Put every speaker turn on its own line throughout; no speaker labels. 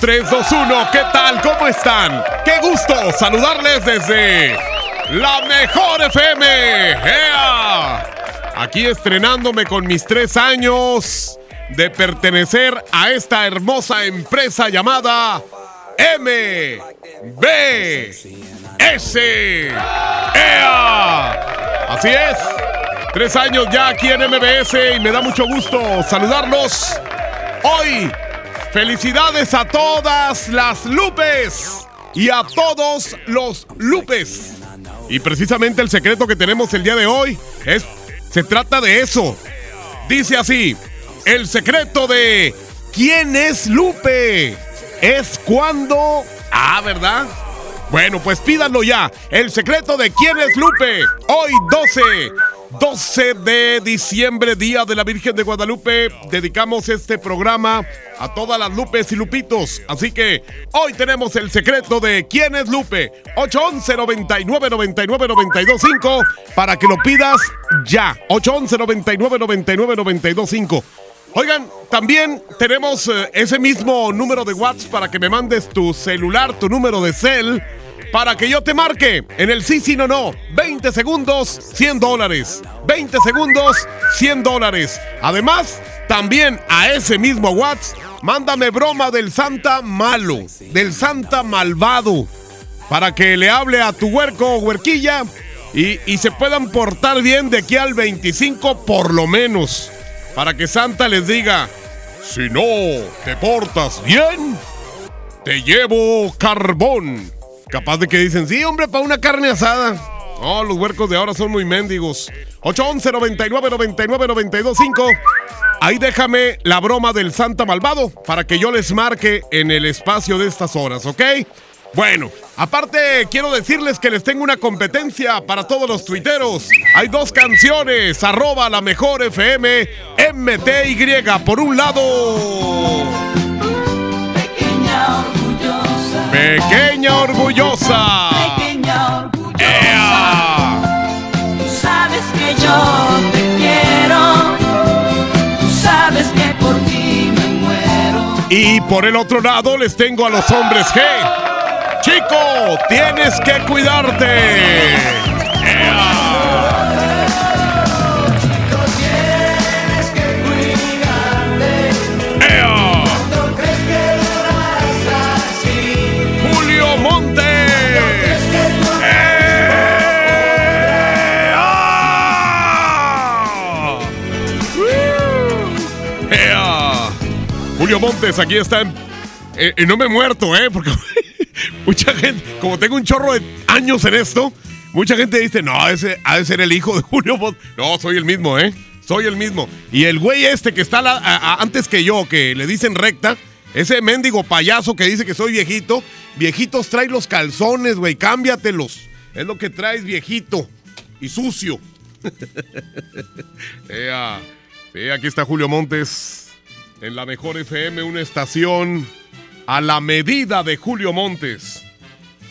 3, 2, 1. ¿Qué tal? ¿Cómo están? Qué gusto saludarles desde la mejor FM. ¡Ea! Aquí estrenándome con mis tres años de pertenecer a esta hermosa empresa llamada MBS. ¡Ea! Así es. Tres años ya aquí en MBS y me da mucho gusto saludarlos. Hoy, felicidades a todas las Lupes y a todos los Lupes. Y precisamente el secreto que tenemos el día de hoy es, se trata de eso. Dice así, el secreto de quién es Lupe es cuando... Ah, ¿verdad? Bueno, pues pídanlo ya. El secreto de quién es Lupe. Hoy 12 12 de diciembre, Día de la Virgen de Guadalupe, dedicamos este programa a todas las Lupes y Lupitos. Así que hoy tenemos el secreto de quién es Lupe. 811 99 99 925 para que lo pidas ya. 811 99 99 925. Oigan, también tenemos eh, ese mismo número de WhatsApp para que me mandes tu celular, tu número de cel para que yo te marque en el sí, sí, no, no. 20 segundos, 100 dólares. 20 segundos, 100 dólares. Además, también a ese mismo WhatsApp, mándame broma del Santa malo, del Santa malvado, para que le hable a tu huerco o huerquilla y, y se puedan portar bien de aquí al 25 por lo menos. Para que Santa les diga, si no te portas bien, te llevo carbón. Capaz de que dicen, sí, hombre, para una carne asada. No, los huercos de ahora son muy mendigos. 811 99 99 925 Ahí déjame la broma del Santa Malvado para que yo les marque en el espacio de estas horas, ¿ok? Bueno, aparte quiero decirles que les tengo una competencia para todos los tuiteros. Hay dos canciones, arroba la mejor FM, MTY. Por un lado... Pequeña orgullosa.
Pequeña orgullosa.
¡Ea!
Tú sabes que yo te quiero. Tú sabes que por ti me muero.
Y por el otro lado les tengo a los hombres G. Chico, tienes que cuidarte. ¡Ea! ¡Ea! Julio Montes. Aquí está. en- eh, y no me he muerto, ¿eh? Porque mucha gente, como tengo un chorro de años en esto, mucha gente dice, no, ese ha de ser el hijo de Julio Montes. No, soy el mismo, ¿eh? Soy el mismo. Y el güey este que está antes que yo, que le dicen recta, ese mendigo payaso que dice que soy viejito, viejitos trae los calzones, güey, cámbiatelos. Es lo que traes, viejito. Y sucio. Sí, aquí está Julio Montes. En la mejor FM, una estación a la medida de Julio Montes.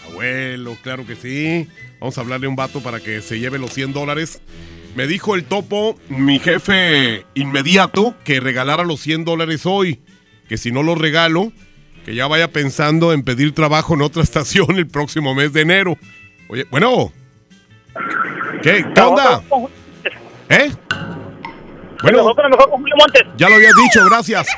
Abuelo, claro que sí. Vamos a hablarle a un vato para que se lleve los 100 dólares. Me dijo el topo, mi jefe inmediato, que regalara los 100 dólares hoy. Que si no los regalo, que ya vaya pensando en pedir trabajo en otra estación el próximo mes de enero. Oye, bueno. ¿Qué? ¿Qué onda? ¿Eh? Bueno, ya lo habías dicho, gracias.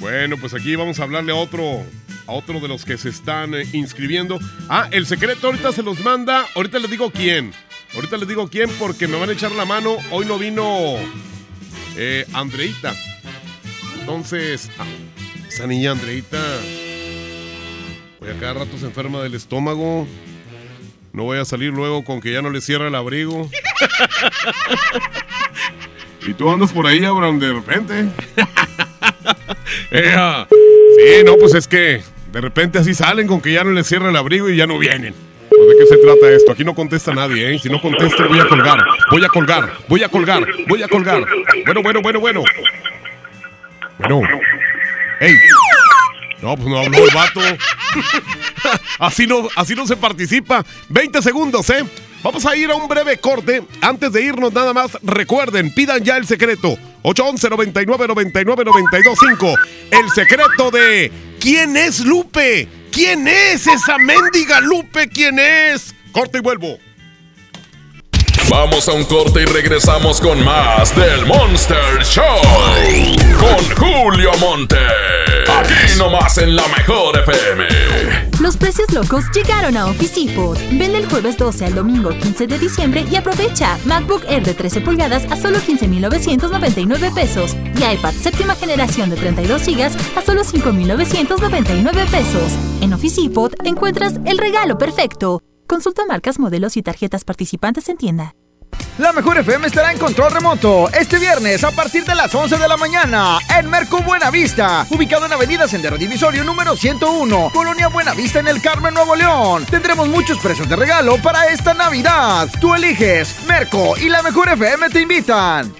Bueno, pues aquí vamos a hablarle a otro, a otro de los que se están eh, inscribiendo. Ah, el secreto ahorita se los manda. Ahorita les digo quién. Ahorita les digo quién porque me van a echar la mano. Hoy no vino eh, Andreita. Entonces, ah, esa niña Andreita. Hoy a cada rato se enferma del estómago. No voy a salir luego con que ya no le cierra el abrigo. y tú andas por ahí, Abraham, de repente. Ea. Sí, no, pues es que de repente así salen con que ya no les cierra el abrigo y ya no vienen. Pues, ¿De qué se trata esto? Aquí no contesta nadie, ¿eh? Si no contesta, voy a colgar. Voy a colgar, voy a colgar, voy a colgar. Bueno, bueno, bueno, bueno. Bueno. ¡Ey! No, pues no habló el vato. así, no, así no se participa. 20 segundos, ¿eh? Vamos a ir a un breve corte. Antes de irnos, nada más, recuerden, pidan ya el secreto. 811 99 99 925 El secreto de ¿Quién es Lupe? ¿Quién es esa mendiga Lupe? ¿Quién es? Corte y vuelvo.
Vamos a un corte y regresamos con más del Monster Show. Con Julio Monte. Aquí nomás en la mejor FM.
Los precios locos llegaron a Office Depot. Vende el jueves 12 al domingo 15 de diciembre y aprovecha MacBook Air de 13 pulgadas a solo 15,999 pesos y iPad séptima generación de 32 GB a solo 5,999 pesos. En Office Depot encuentras el regalo perfecto. Consulta marcas, modelos y tarjetas participantes en tienda.
La Mejor FM estará en control remoto este viernes a partir de las 11 de la mañana en Merco Buenavista, ubicado en Avenida Sendero Divisorio número 101, Colonia Buenavista en el Carmen, Nuevo León. Tendremos muchos precios de regalo para esta Navidad. Tú eliges, Merco y La Mejor FM te invitan.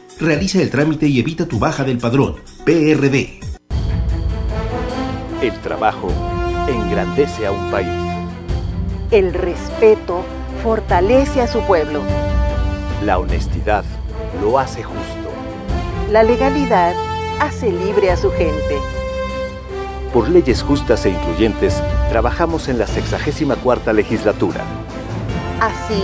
Realiza el trámite y evita tu baja del padrón. PRD.
El trabajo engrandece a un país.
El respeto fortalece a su pueblo.
La honestidad lo hace justo.
La legalidad hace libre a su gente.
Por leyes justas e incluyentes, trabajamos en la 64 legislatura.
Así,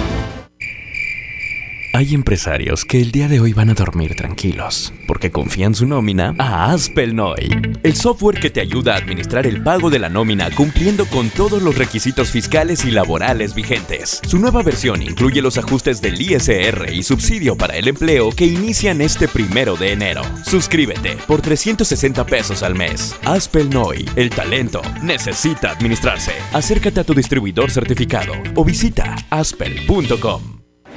Hay empresarios que el día de hoy van a dormir tranquilos, porque confían su nómina a Aspelnoy, el software que te ayuda a administrar el pago de la nómina cumpliendo con todos los requisitos fiscales y laborales vigentes. Su nueva versión incluye los ajustes del ISR y subsidio para el empleo que inician este primero de enero. Suscríbete por 360 pesos al mes. Aspelnoy, el talento necesita administrarse. Acércate a tu distribuidor certificado o visita aspel.com.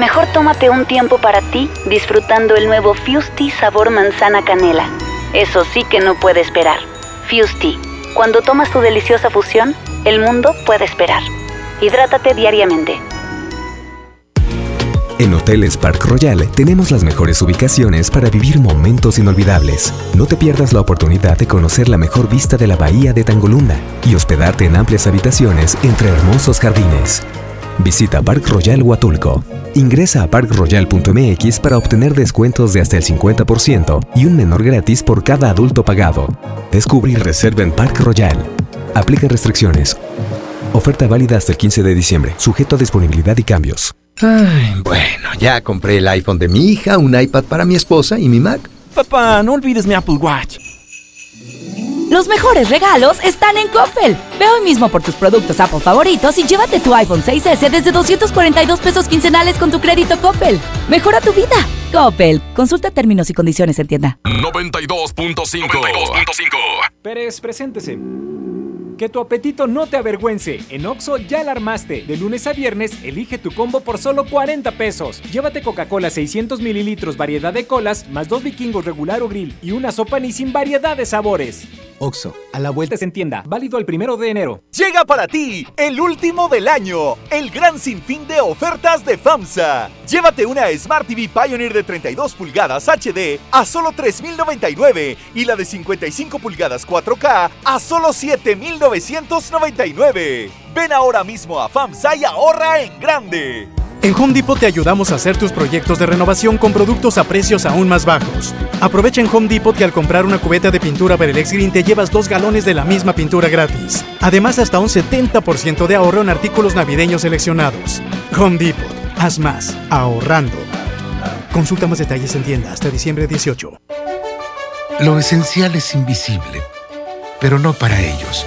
Mejor tómate un tiempo para ti disfrutando el nuevo Fusti sabor manzana canela. Eso sí que no puede esperar. Fusti, cuando tomas tu deliciosa fusión, el mundo puede esperar. Hidrátate diariamente.
En Hoteles Park Royal tenemos las mejores ubicaciones para vivir momentos inolvidables. No te pierdas la oportunidad de conocer la mejor vista de la bahía de Tangolunda y hospedarte en amplias habitaciones entre hermosos jardines. Visita Park Royal Huatulco. Ingresa a parkroyal.mx para obtener descuentos de hasta el 50% y un menor gratis por cada adulto pagado. Descubre y reserva en Park Royal. Aplica restricciones.
Oferta válida hasta el 15 de diciembre, sujeto a disponibilidad y cambios.
Ay, bueno, ya compré el iPhone de mi hija, un iPad para mi esposa y mi Mac.
Papá, no olvides mi Apple Watch.
Los mejores regalos están en Coppel. Ve hoy mismo por tus productos Apple favoritos y llévate tu iPhone 6S desde 242 pesos quincenales con tu crédito Coppel. Mejora tu vida. Coppel. Consulta términos y condiciones en tienda.
92.5.
Pérez, preséntese. Que tu apetito no te avergüence. En Oxo ya la armaste. De lunes a viernes, elige tu combo por solo 40 pesos. Llévate Coca-Cola 600 mililitros, variedad de colas, más dos vikingos regular o grill y una sopa ni sin variedad de sabores.
Oxo,
a la vuelta se entienda. Válido el primero de enero.
Llega para ti el último del año, el gran sinfín de ofertas de FAMSA. Llévate una Smart TV Pioneer de 32 pulgadas HD a solo 3.099 y la de 55 pulgadas 4K a solo 7.999. Ven ahora mismo a FAMSA y ahorra en grande.
En Home Depot te ayudamos a hacer tus proyectos de renovación con productos a precios aún más bajos. Aprovecha en Home Depot que al comprar una cubeta de pintura Berelex Green te llevas dos galones de la misma pintura gratis. Además, hasta un 70% de ahorro en artículos navideños seleccionados. Home Depot, haz más, ahorrando. Consulta más detalles en tienda hasta diciembre 18.
Lo esencial es invisible, pero no para ellos.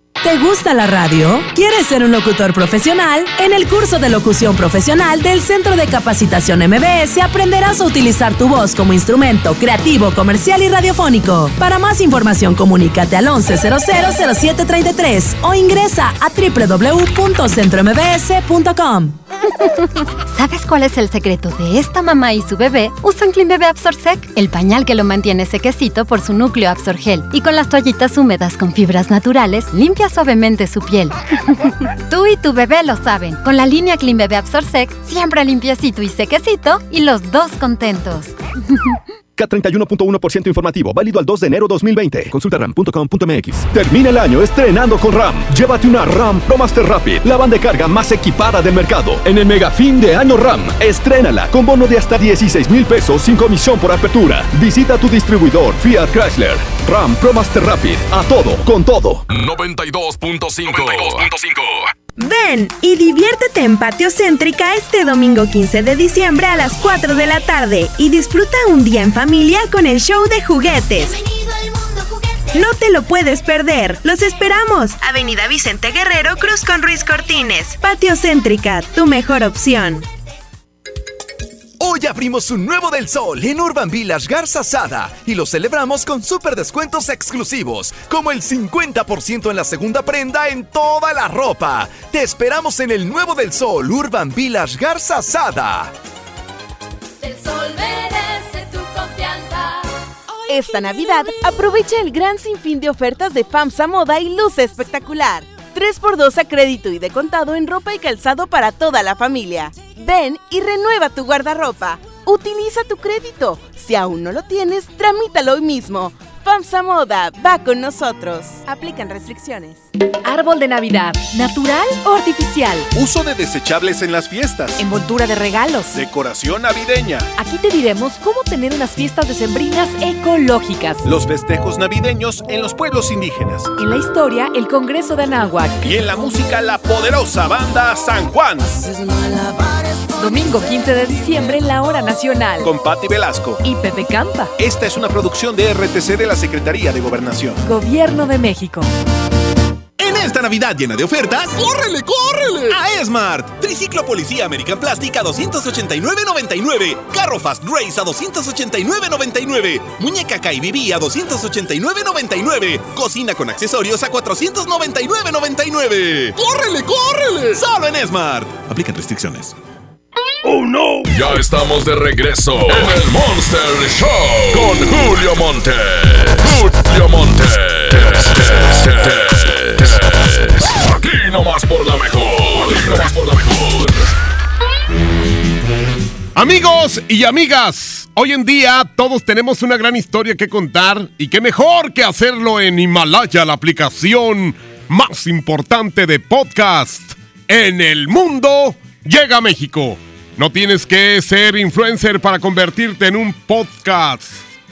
¿Te gusta la radio? ¿Quieres ser un locutor profesional? En el curso de locución profesional del Centro de Capacitación MBS aprenderás a utilizar tu voz como instrumento creativo, comercial y radiofónico. Para más información, comunícate al 11000733 o ingresa a www.centrombs.com.
¿Sabes cuál es el secreto de esta mamá y su bebé? Usan Clean Bebé Absorsec, el pañal que lo mantiene sequecito por su núcleo Absorgel. Y con las toallitas húmedas con fibras naturales, suavemente su piel. Tú y tu bebé lo saben. Con la línea Clean Bebé Absorsec, siempre limpiecito y sequecito y los dos contentos.
K31.1% informativo, válido al 2 de enero 2020. Consulta ram.com.mx. Termina el año estrenando con RAM. Llévate una RAM Pro Master Rapid, la banda de carga más equipada del mercado. En el mega fin de año RAM, estrénala con bono de hasta 16 mil pesos sin comisión por apertura. Visita tu distribuidor Fiat Chrysler. RAM Pro Master Rapid, a todo, con todo.
92.5.
Ven y diviértete en Patio Céntrica este domingo 15 de diciembre a las 4 de la tarde y disfruta un día en familia con el show de juguetes. No te lo puedes perder. Los esperamos. Avenida Vicente Guerrero, Cruz con Ruiz Cortines. Patio Céntrica, tu mejor opción.
Hoy abrimos un nuevo del sol en Urban Village Garza Sada y lo celebramos con super descuentos exclusivos, como el 50% en la segunda prenda en toda la ropa. Te esperamos en el nuevo del sol Urban Village Garza Sada.
El sol merece tu confianza.
Esta Navidad aprovecha el gran sinfín de ofertas de FAMSA Moda y luce espectacular. 3x2 a crédito y de contado en ropa y calzado para toda la familia. Ven y renueva tu guardarropa. Utiliza tu crédito. Si aún no lo tienes, tramítalo hoy mismo. FAMSA Moda va con nosotros. Aplican restricciones.
Árbol de Navidad, ¿natural o artificial?
Uso de desechables en las fiestas.
Envoltura de regalos.
Decoración navideña.
Aquí te diremos cómo tener unas fiestas decembrinas ecológicas.
Los festejos navideños en los pueblos indígenas.
En la historia, el Congreso de Anáhuac.
Y en la música, la poderosa banda San Juan.
Domingo 15 de diciembre en la hora nacional.
Con Patti Velasco.
Y Pepe Canta.
Esta es una producción de RTC de la Secretaría de Gobernación.
Gobierno de México.
En esta Navidad llena de ofertas, ¡córrele, córrele! A Esmart. Triciclo Policía American Plastic a 289.99. Carro Fast Race a 289.99. Muñeca KBB a 289.99. Cocina con accesorios a 499.99. ¡Córrele, córrele! Solo en Esmart. Aplican restricciones.
¡Oh, no! Ya estamos de regreso en el Monster Show con Julio Monte. Julio Monte. Aquí nomás por la mejor. Aquí nomás por la mejor.
Amigos y amigas, hoy en día todos tenemos una gran historia que contar y qué mejor que hacerlo en Himalaya, la aplicación más importante de podcast en el mundo, llega a México. No tienes que ser influencer para convertirte en un podcast.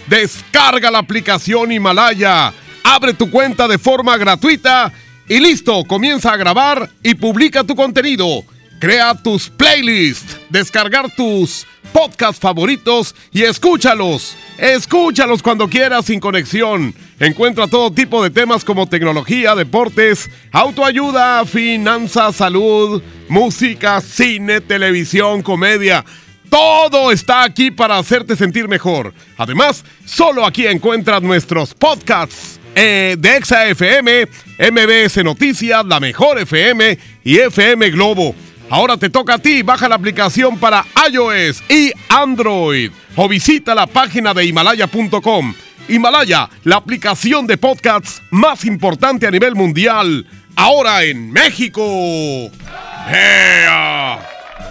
Descarga la aplicación Himalaya, abre tu cuenta de forma gratuita y listo, comienza a grabar y publica tu contenido. Crea tus playlists, descargar tus podcasts favoritos y escúchalos. Escúchalos cuando quieras sin conexión. Encuentra todo tipo de temas como tecnología, deportes, autoayuda, finanzas, salud, música, cine, televisión, comedia. Todo está aquí para hacerte sentir mejor. Además, solo aquí encuentras nuestros podcasts eh, de MBS Noticias, La Mejor FM y FM Globo. Ahora te toca a ti, baja la aplicación para iOS y Android o visita la página de himalaya.com. Himalaya, la aplicación de podcasts más importante a nivel mundial, ahora en México.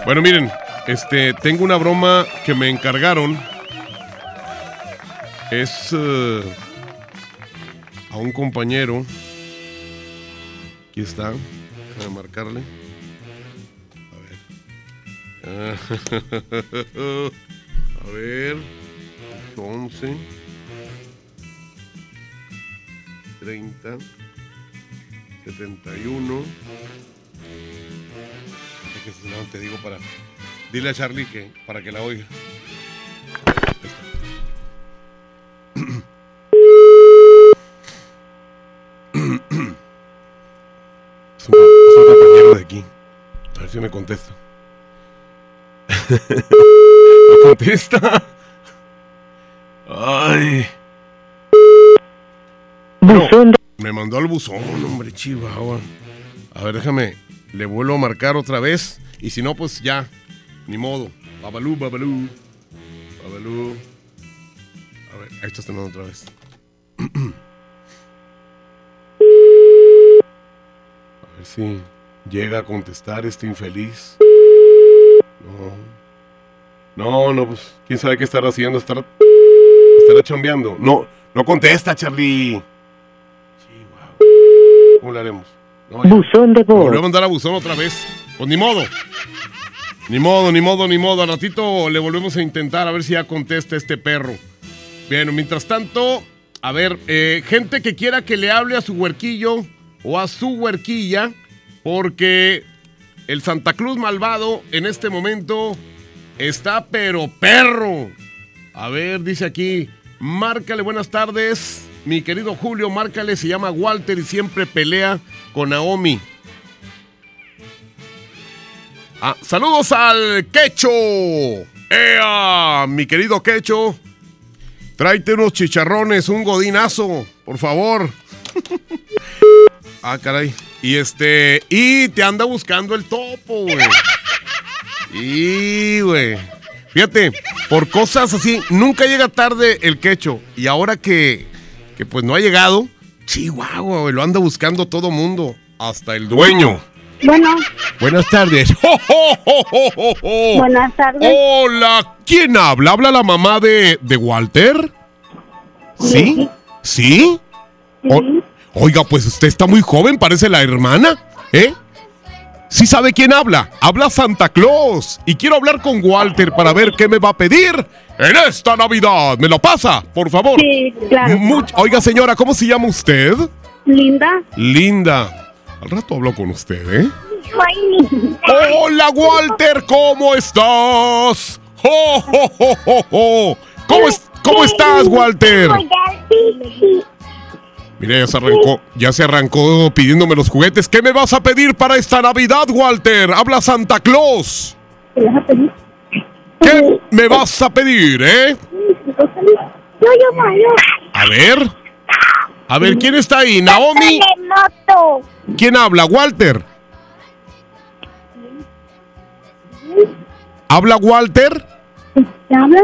Bueno, miren, este, tengo una broma que me encargaron. Es eh, a un compañero. Aquí está. Déjame marcarle. A ver. 11. 30. 71. Que si no, te digo para. Dile a Charlie que para que la oiga. Es un compañero de aquí. A ver si me contesta. no contesta. Ay.
Buzón
Me mandó al buzón, hombre, chihuahua. A ver, déjame. Le vuelvo a marcar otra vez. Y si no, pues ya. Ni modo. Babalú, babalú. Babalú. A ver, ahí está sonando otra vez. A ver si llega a contestar este infeliz. No. No, no, pues, quién sabe qué estará haciendo. Estará, estará chambeando. No, no contesta, Charlie. Chihuahua. ¿Cómo le haremos? No.
Buzón de voz.
volvió a mandar a buzón otra vez. Pues ni modo. Ni modo, ni modo, ni modo. Al ratito le volvemos a intentar a ver si ya contesta este perro. Bien, mientras tanto, a ver, eh, gente que quiera que le hable a su huerquillo o a su huerquilla, porque el Santa Cruz malvado en este momento está pero perro. A ver, dice aquí, márcale buenas tardes. Mi querido Julio, márcale, se llama Walter y siempre pelea con Naomi. Ah, saludos al Quecho. ¡Ea! Mi querido Quecho. Tráete unos chicharrones, un godinazo, por favor. ah, caray. Y este. Y te anda buscando el topo, güey. Y, güey. Fíjate, por cosas así, nunca llega tarde el quecho. Y ahora que, que pues no ha llegado, chihuahua, güey, lo anda buscando todo mundo. Hasta el dueño.
Bueno,
Buenas tardes.
buenas tardes.
Hola, ¿quién habla? ¿Habla la mamá de, de Walter? ¿Sí? ¿Sí? O- oiga, pues usted está muy joven, parece la hermana, ¿eh? Sí sabe quién habla. Habla Santa Claus. Y quiero hablar con Walter para ver qué me va a pedir en esta Navidad. ¿Me lo pasa, por favor?
Sí, claro.
Oiga, señora, ¿cómo se llama usted?
Linda.
Linda. Al rato hablo con usted, ¿eh? Hola, Walter, ¿cómo estás? ¡Jo, jo, jo, jo, jo! ¿Cómo, es- ¿Cómo estás, Walter? Mira, ya se arrancó, ya se arrancó pidiéndome los juguetes. ¿Qué me vas a pedir para esta Navidad, Walter? Habla Santa Claus.
¿Qué vas a pedir?
¿Qué me vas a pedir, eh?
Yo, yo, Mario.
A ver. A ver, ¿quién está ahí? ¿Naomi? ¿Quién habla? ¿Walter? ¿Habla Walter?
¿Te hablas?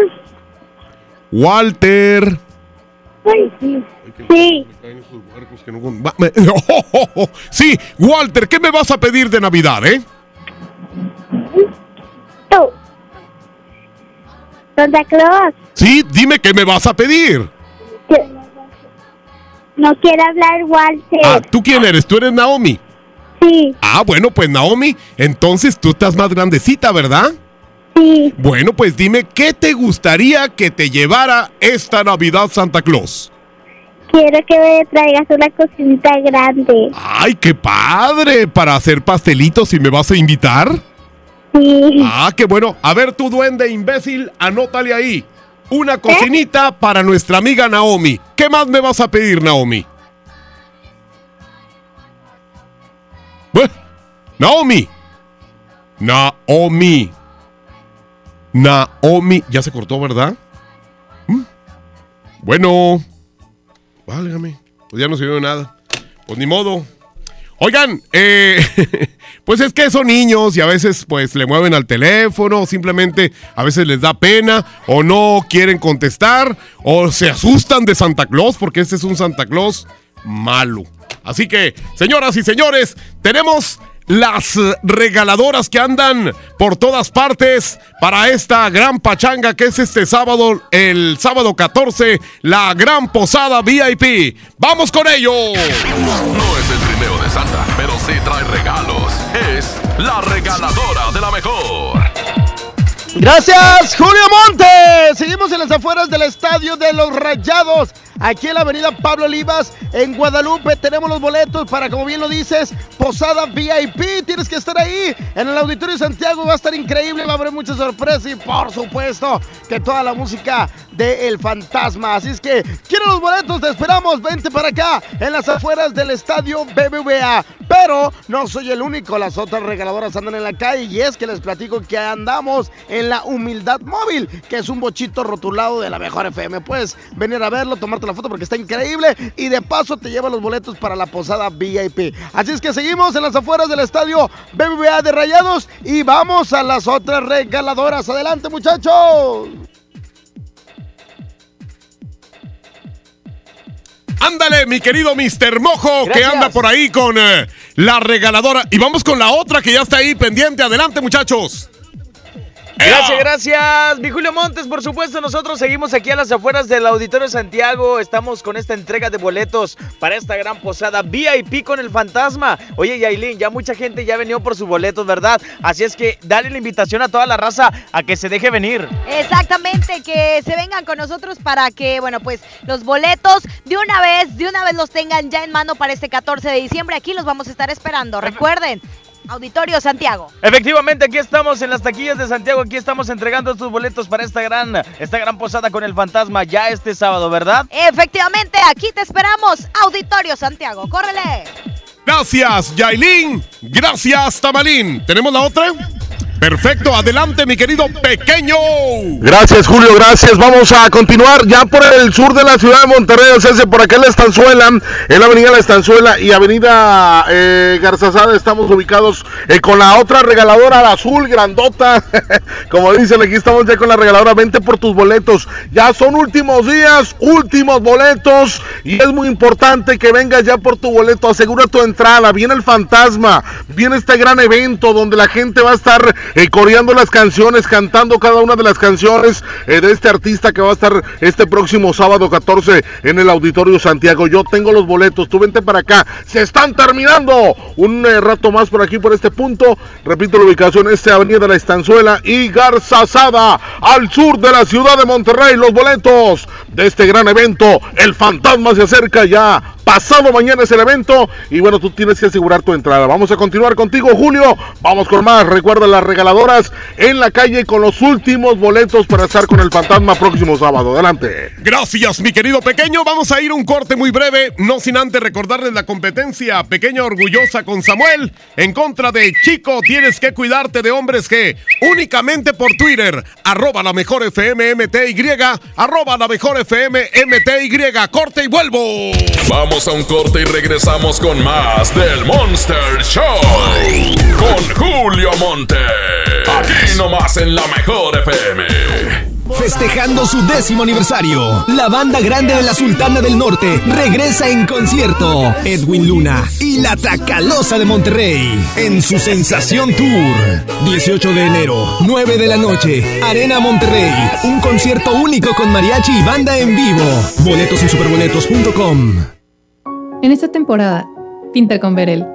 Sí. Sí.
Va- me- Sí, Walter, ¿qué me vas a pedir de Navidad, eh?
Tú. Santa Claus.
Sí, dime qué me vas a pedir.
No quiere hablar Walter.
Ah, ¿tú quién eres? ¿Tú eres Naomi?
Sí.
Ah, bueno, pues Naomi, entonces tú estás más grandecita, ¿verdad?
Sí.
Bueno, pues dime, ¿qué te gustaría que te llevara esta Navidad Santa Claus?
Quiero que me traigas una cocinita grande.
¡Ay, qué padre! ¿Para hacer pastelitos y me vas a invitar?
Sí.
Ah, qué bueno. A ver, tu duende imbécil, anótale ahí. Una cocinita para nuestra amiga Naomi. ¿Qué más me vas a pedir, Naomi? Bueno, Naomi. Naomi. Naomi. Ya se cortó, ¿verdad? ¿Mm? Bueno. Válgame. Pues ya no se vio nada. Pues ni modo. Oigan, eh, pues es que son niños y a veces pues le mueven al teléfono, simplemente a veces les da pena o no quieren contestar o se asustan de Santa Claus porque este es un Santa Claus malo. Así que, señoras y señores, tenemos las eh, regaladoras que andan por todas partes para esta gran pachanga que es este sábado, el sábado 14, la gran posada VIP. ¡Vamos con ello!
No es el trineo de Santa, pero sí trae regalos. Es la regaladora de la mejor.
Gracias, Julio Montes. Seguimos en las afueras del estadio de los Rayados. Aquí en la avenida Pablo Olivas, en Guadalupe, tenemos los boletos para, como bien lo dices, Posada VIP. Tienes que estar ahí. En el Auditorio Santiago va a estar increíble, va a haber muchas sorpresas y, por supuesto, que toda la música de El Fantasma. Así es que, quiero los boletos, te esperamos. Vente para acá, en las afueras del estadio BBVA. Pero no soy el único, las otras regaladoras andan en la calle y es que les platico que andamos en la Humildad Móvil, que es un bochito rotulado de la mejor FM. Puedes venir a verlo, tomarte la foto porque está increíble y de paso te lleva los boletos para la posada VIP. Así es que seguimos en las afueras del estadio BBVA de Rayados y vamos a las otras regaladoras. Adelante muchachos.
Ándale, mi querido Mr. Mojo, que anda por ahí con eh, la regaladora. Y vamos con la otra que ya está ahí pendiente. Adelante, muchachos.
Gracias, gracias. Mi Julio Montes, por supuesto, nosotros seguimos aquí a las afueras del Auditorio Santiago. Estamos con esta entrega de boletos para esta gran posada VIP con el fantasma. Oye, Yailin, ya mucha gente ya venido por sus boletos, ¿verdad? Así es que dale la invitación a toda la raza a que se deje venir.
Exactamente, que se vengan con nosotros para que, bueno, pues los boletos de una vez, de una vez los tengan ya en mano para este 14 de diciembre. Aquí los vamos a estar esperando. Recuerden, Auditorio Santiago.
Efectivamente, aquí estamos en las taquillas de Santiago. Aquí estamos entregando estos boletos para esta gran, esta gran posada con el fantasma ya este sábado, ¿verdad?
Efectivamente, aquí te esperamos, Auditorio Santiago. ¡Córrele!
Gracias, Yailin. Gracias, Tamalín. ¿Tenemos la otra? Perfecto, adelante, mi querido pequeño.
Gracias, Julio, gracias. Vamos a continuar ya por el sur de la ciudad de Monterrey, o sea, por acá en la Estanzuela, en la avenida La Estanzuela y avenida eh, Garzazada, estamos ubicados eh, con la otra regaladora, la azul, grandota. Como dicen, aquí estamos ya con la regaladora, vente por tus boletos. Ya son últimos días, últimos boletos, y es muy importante que vengas ya por tu boleto, asegura tu entrada, viene el fantasma, viene este gran evento donde la gente va a estar eh, coreando las canciones, cantando cada una de las canciones eh, de este artista que va a estar este próximo sábado 14 en el Auditorio Santiago. Yo tengo los boletos, tú vente para acá. Se están terminando un eh, rato más por aquí, por este punto. Repito la ubicación, este Avenida de la Estanzuela y Garzazada, al sur de la ciudad de Monterrey. Los boletos de este gran evento. El fantasma se acerca ya. Pasado mañana es el evento y bueno, tú tienes que asegurar tu entrada. Vamos a continuar contigo, Julio. Vamos con más. Recuerda la regaladoras en la calle con los últimos boletos para estar con el fantasma próximo sábado. Adelante.
Gracias, mi querido pequeño. Vamos a ir a un corte muy breve, no sin antes recordarles la competencia pequeña orgullosa con Samuel en contra de Chico. Tienes que cuidarte de hombres que únicamente por Twitter, arroba la mejor FM MTY, arroba la mejor FM MTY. Corte y vuelvo.
Vamos a un corte y regresamos con más del Monster Show. Con Julio Monte. Aquí nomás en la mejor FM.
Festejando su décimo aniversario, la banda grande de la Sultana del Norte regresa en concierto. Edwin Luna y la Tracalosa de Monterrey en su Sensación Tour. 18 de enero, 9 de la noche, Arena Monterrey. Un concierto único con mariachi y banda en vivo. Boletos en superboletos.com.
En esta temporada, pinta con Verel.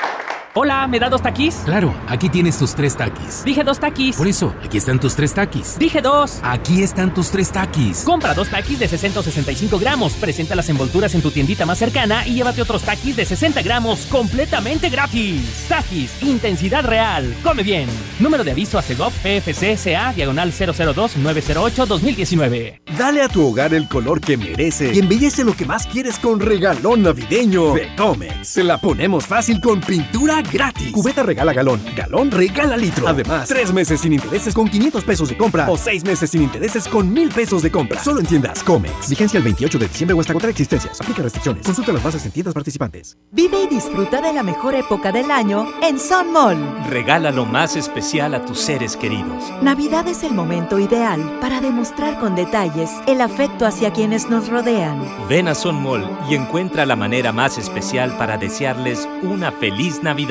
Hola, ¿me da dos taquis?
Claro, aquí tienes tus tres taquis.
Dije dos taquis.
Por eso, aquí están tus tres taquis.
Dije dos.
Aquí están tus tres taquis.
Compra dos taquis de 665 gramos. Presenta las envolturas en tu tiendita más cercana y llévate otros taquis de 60 gramos completamente gratis. Taquis, intensidad real. Come bien. Número de aviso a Segov PFC CA diagonal 002-908-2019.
Dale a tu hogar el color que merece y embellece lo que más quieres con regalón navideño de Comex. Se la ponemos fácil con pintura gratis. Cubeta regala galón, galón regala litro. Además, tres meses sin intereses con 500 pesos de compra o seis meses sin intereses con 1000 pesos de compra. Solo en tiendas Comex. Vigencia el 28 de diciembre o hasta contra existencias. Aplica restricciones. Consulta las bases en tiendas participantes.
Vive y disfruta de la mejor época del año en Sun Mall.
Regala lo más especial a tus seres queridos.
Navidad es el momento ideal para demostrar con detalles el afecto hacia quienes nos rodean.
Ven a Sun Mall y encuentra la manera más especial para desearles una feliz Navidad.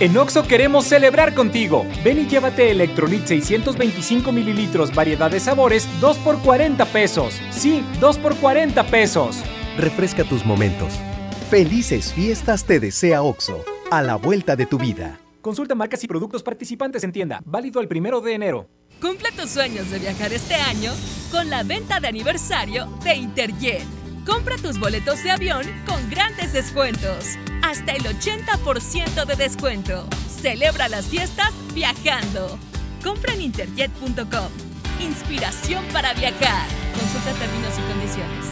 En Oxo queremos celebrar contigo. Ven y llévate Electrolit 625 mililitros, variedad de sabores, 2 por 40 pesos. Sí, 2 por 40 pesos.
Refresca tus momentos. Felices fiestas te desea Oxo, a la vuelta de tu vida.
Consulta marcas y productos participantes en tienda. Válido el primero de enero.
Cumple tus sueños de viajar este año con la venta de aniversario de Interjet. Compra tus boletos de avión con grandes descuentos. Hasta el 80% de descuento. Celebra las fiestas viajando. Compra en interjet.com. Inspiración para viajar. Consulta términos y condiciones.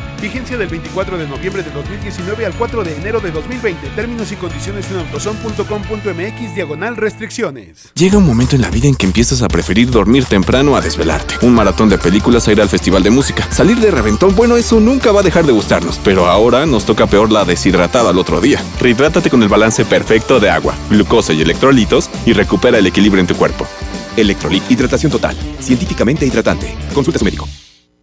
Vigencia del 24 de noviembre de 2019 al 4 de enero de 2020. Términos y condiciones en autozone.com.mx diagonal restricciones.
Llega un momento en la vida en que empiezas a preferir dormir temprano a desvelarte. Un maratón de películas a ir al festival de música. Salir de reventón, bueno, eso nunca va a dejar de gustarnos. Pero ahora nos toca peor la deshidratada al otro día. Rehidrátate con el balance perfecto de agua, glucosa y electrolitos y recupera el equilibrio en tu cuerpo.
Electrolit Hidratación Total. Científicamente hidratante. Consulta a su médico.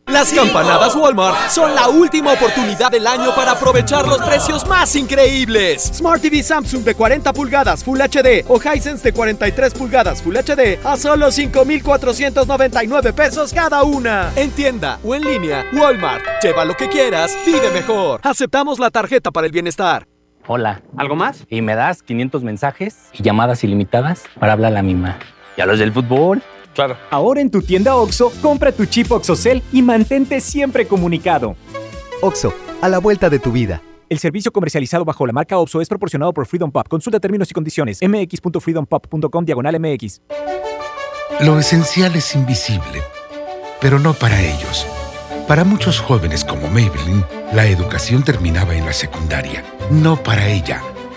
Las campanadas Walmart son la última oportunidad del año para aprovechar los precios más increíbles.
Smart TV Samsung de 40 pulgadas Full HD o Hisense de 43 pulgadas Full HD a solo 5,499 pesos cada una.
En tienda o en línea, Walmart. Lleva lo que quieras, vive mejor. Aceptamos la tarjeta para el bienestar.
Hola. ¿Algo más? Y me das 500 mensajes y llamadas ilimitadas para hablar a la misma. ¿Y a los del fútbol?
Claro. Ahora en tu tienda OXO, compra tu chip OXOCEL y mantente siempre comunicado.
OXO, a la vuelta de tu vida.
El servicio comercializado bajo la marca OPSO es proporcionado por Freedom Pop. Consulta términos y condiciones. mx.freedompop.com diagonal mx.
Lo esencial es invisible, pero no para ellos. Para muchos jóvenes como Maybelline, la educación terminaba en la secundaria. No para ella.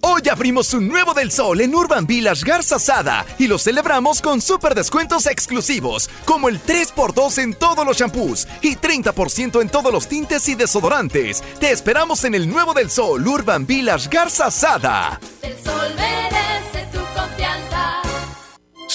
Hoy abrimos un nuevo del sol en Urban Village Garza Sada y lo celebramos con super descuentos exclusivos, como el 3x2 en todos los shampoos y 30% en todos los tintes y desodorantes. Te esperamos en el nuevo del sol Urban Village Garza Sada.
El sol merece.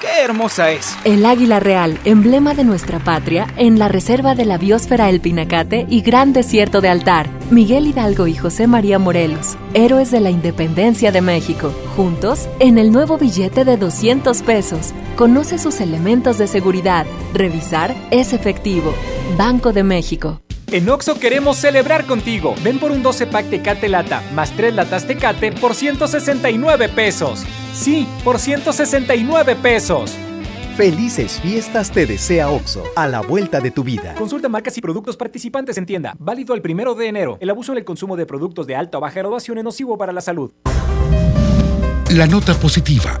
¡Qué hermosa es!
El águila real, emblema de nuestra patria, en la reserva de la biosfera El Pinacate y Gran Desierto de Altar. Miguel Hidalgo y José María Morelos, héroes de la independencia de México. Juntos, en el nuevo billete de 200 pesos. Conoce sus elementos de seguridad. Revisar es efectivo. Banco de México.
En Oxo queremos celebrar contigo. Ven por un 12 pack Tecate Lata más 3 latas Tecate por 169 pesos. Sí, por 169 pesos.
Felices fiestas te desea OXO, a la vuelta de tu vida.
Consulta marcas y productos participantes en tienda. Válido el primero de enero. El abuso en el consumo de productos de alta o baja graduación es nocivo para la salud.
La nota positiva.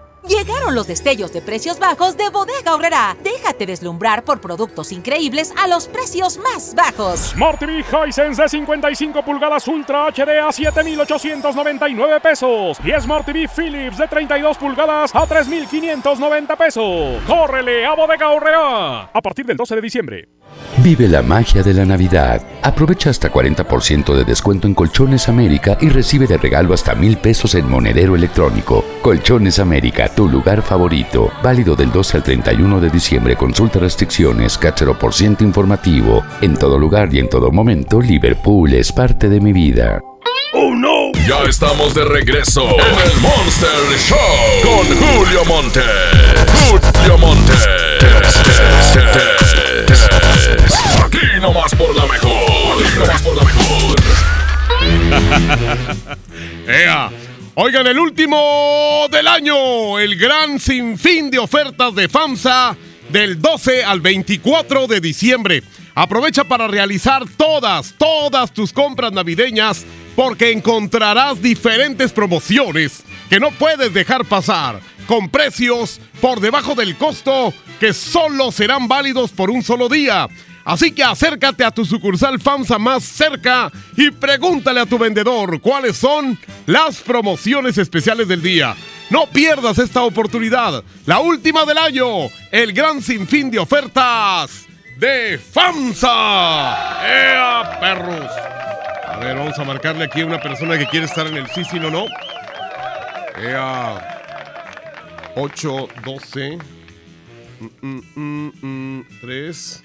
Llegaron los destellos de precios bajos de Bodega Horrera. Déjate deslumbrar por productos increíbles a los precios más bajos.
Smart TV Hisense de 55 pulgadas Ultra HD a 7,899 pesos. Y Smart TV Philips de 32 pulgadas a 3,590 pesos. ¡Córrele a Bodega Horrera! A partir del 12 de diciembre.
Vive la magia de la Navidad. Aprovecha hasta 40% de descuento en Colchones América y recibe de regalo hasta mil pesos en monedero electrónico. Colchones América, tu lugar favorito. Válido del 12 al 31 de diciembre. Consulta restricciones, cachero por ciento informativo. En todo lugar y en todo momento, Liverpool es parte de mi vida.
¡Oh no! Ya estamos de regreso en el Monster Show con Julio Monte. Julio Monte. Aquí nomás por la mejor. Aquí nomás por la mejor.
¡Ea! Oigan, el último del año, el gran sinfín de ofertas de FAMSA del 12 al 24 de diciembre. Aprovecha para realizar todas, todas tus compras navideñas porque encontrarás diferentes promociones que no puedes dejar pasar con precios por debajo del costo que solo serán válidos por un solo día. Así que acércate a tu sucursal FAMSA más cerca y pregúntale a tu vendedor cuáles son las promociones especiales del día. No pierdas esta oportunidad, la última del año, el gran sinfín de ofertas de FAMSA. ¡Ea, perros! ver, vamos a marcarle aquí a una persona que quiere estar en el sí, sí, no, no. Ea. 8, 12. 3.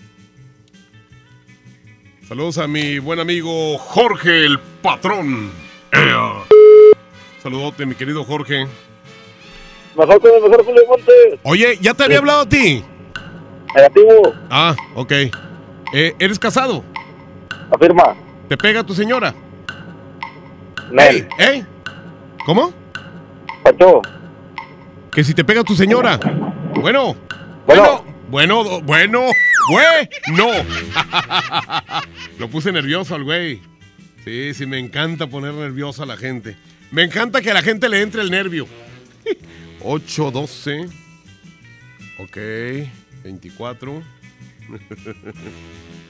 Saludos a mi buen amigo Jorge, el patrón. Ea. Saludote, mi querido Jorge.
Mejor con el mejor Julio Montes.
Oye, ¿ya te había hablado a ti?
Negativo.
Ah, ok. Eh, ¿Eres casado?
Afirma.
¿Te pega tu señora?
Nel.
¿Eh? ¿Cómo?
Pacho.
Que si te pega tu señora. Bueno.
Bueno.
Bueno, bueno, bueno, güey, no. Lo puse nervioso al güey. Sí, sí, me encanta poner nervioso a la gente. Me encanta que a la gente le entre el nervio. 8, 12. Ok. 24.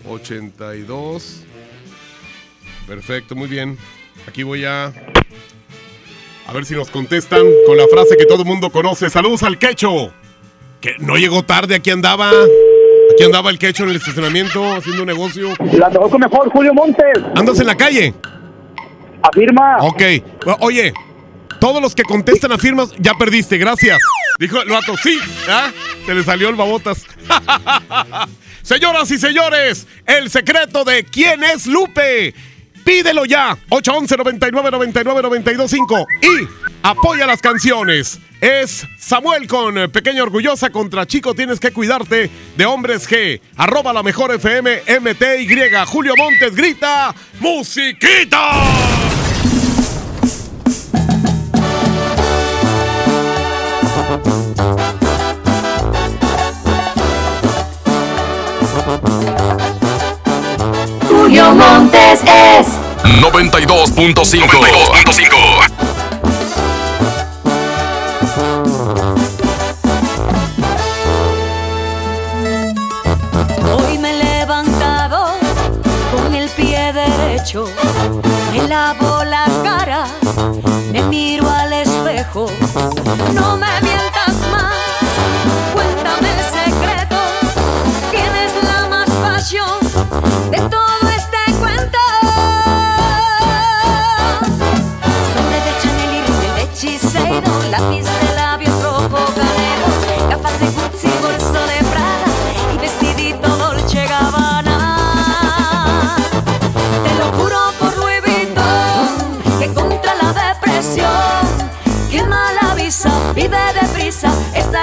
82. Perfecto, muy bien. Aquí voy a. A ver si nos contestan con la frase que todo el mundo conoce. Saludos al quecho. Que no llegó tarde, aquí andaba. Aquí andaba el quecho en el estacionamiento haciendo un negocio.
La mejor con mejor Julio Montes.
¿Andas en la calle?
Afirma.
Ok. Oye, todos los que contestan afirmas, ya perdiste, gracias. Dijo el vato, sí. ¿ah? Se le salió el babotas. Señoras y señores, el secreto de quién es Lupe. Pídelo ya. 811 99 99 925 y apoya las canciones. Es Samuel con Pequeña Orgullosa contra Chico Tienes que Cuidarte de Hombres G. Arroba la mejor FM MTY. Julio Montes grita ¡Musiquita!
Julio Montes es
92.5. 92.5.
Hoy me he levantado con el pie derecho, me lavo la cara, me miro al espejo, no me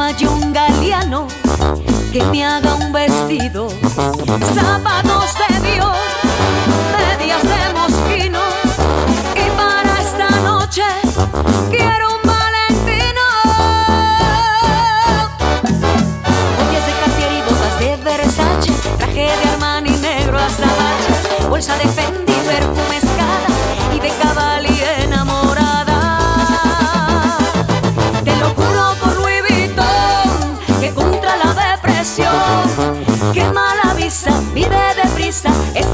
a un galeano que me haga un vestido, zapatos de Dios, medias de mosquino, y para esta noche quiero un valentino. Joyas de Cartier y botas de Versace, traje de Armani negro hasta bache, bolsa de Fendi, perfume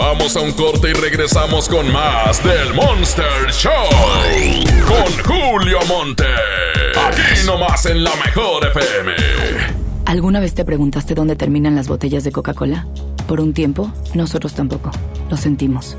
Vamos a un corte y regresamos con más del Monster Show. Con Julio Monte. Aquí nomás en la mejor FM.
¿Alguna vez te preguntaste dónde terminan las botellas de Coca-Cola? Por un tiempo, nosotros tampoco. Lo sentimos.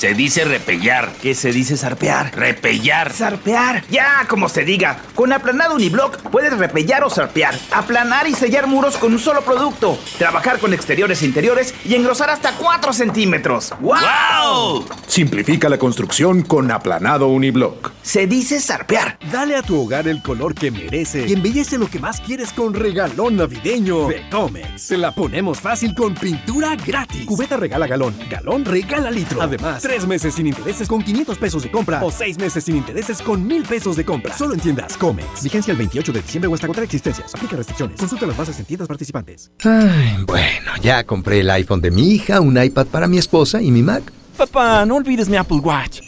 Se dice repellar.
¿Qué se dice zarpear?
Repellar.
Zarpear. Ya, como se diga. Con aplanado uniblock puedes repellar o zarpear. Aplanar y sellar muros con un solo producto. Trabajar con exteriores e interiores y engrosar hasta 4 centímetros. ¡Wow!
Simplifica la construcción con aplanado uniblock.
Se dice zarpear.
Dale a tu hogar el color que merece y embellece lo que más quieres con regalón navideño de Comex. Te la ponemos fácil con pintura gratis. Cubeta regala galón, galón regala litro. Además, tres meses sin intereses con 500 pesos de compra o seis meses sin intereses con 1000 pesos de compra. Solo en tiendas Comex. Vigencia el 28 de diciembre o hasta contra existencias. Aplica restricciones. Consulta las bases en tiendas participantes.
Ay, bueno, ya compré el iPhone de mi hija, un iPad para mi esposa y mi Mac.
Papá, no olvides mi Apple Watch.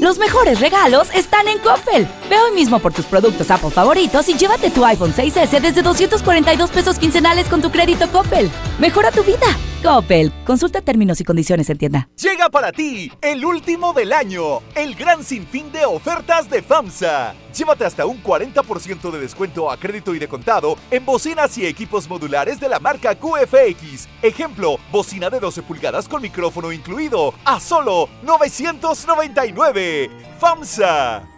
Los mejores regalos están en Coppel. Ve hoy mismo por tus productos Apple favoritos y llévate tu iPhone 6S desde 242 pesos quincenales con tu crédito Coppel. Mejora tu vida. Coppel. Consulta términos y condiciones en tienda.
Llega para ti el último del año, el gran sinfín de ofertas de FAMSA. Llévate hasta un 40% de descuento a crédito y de contado en bocinas y equipos modulares de la marca QFX. Ejemplo, bocina de 12 pulgadas con micrófono incluido a solo 999. FAMSA.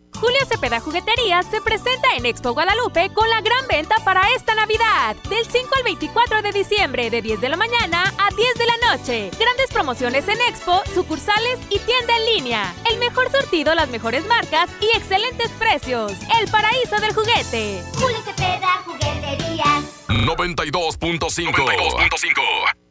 Julio Cepeda Jugueterías se presenta en Expo Guadalupe con la gran venta para esta Navidad. Del 5 al 24 de diciembre, de 10 de la mañana a 10 de la noche. Grandes promociones en Expo, sucursales y tienda en línea. El mejor sortido, las mejores marcas y excelentes precios. El paraíso del juguete.
Julio Cepeda Jugueterías.
92.5 92.5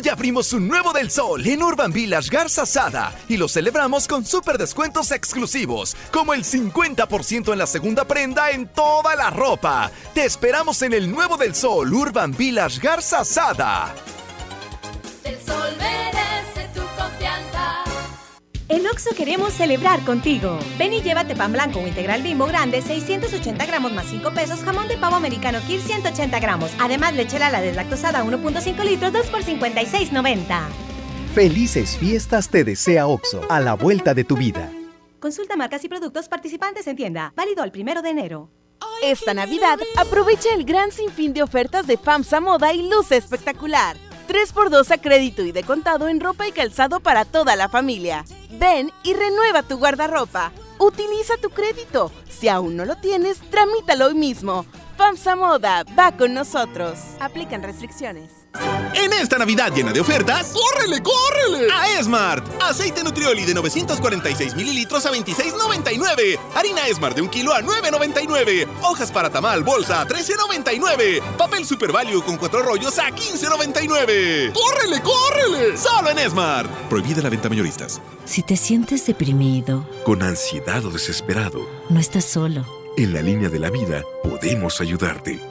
Hoy abrimos un nuevo del sol en Urban Village Garza Sada y lo celebramos con super descuentos exclusivos, como el 50% en la segunda prenda en toda la ropa. Te esperamos en el nuevo del sol Urban Village Garza Sada.
Sol.
En Oxo queremos celebrar contigo. Ven y llévate pan blanco o integral bimbo grande, 680 gramos más 5 pesos, jamón de pavo americano Kir 180 gramos. Además, leche la deslactosada 1.5 litros, 2 por 56.90.
Felices fiestas te desea OXO, a la vuelta de tu vida.
Consulta marcas y productos participantes en tienda. Válido el primero de enero.
Esta Navidad, aprovecha el gran sinfín de ofertas de FAMSA Moda y luce espectacular. 3x2 a crédito y de contado en ropa y calzado para toda la familia. Ven y renueva tu guardarropa. Utiliza tu crédito. Si aún no lo tienes, tramítalo hoy mismo. FAMSA Moda va con nosotros. Aplican restricciones.
En esta Navidad llena de ofertas, ¡córrele, córrele! A Esmart. Aceite Nutrioli de 946 mililitros a 26.99. Harina Esmart de un kilo a 9.99. Hojas para tamal bolsa a 13.99. Papel Super Value con cuatro rollos a 15.99. ¡Córrele, córrele! Solo en Esmart. Prohibida la venta mayoristas.
Si te sientes deprimido,
con ansiedad o desesperado,
no estás solo.
En la línea de la vida podemos ayudarte.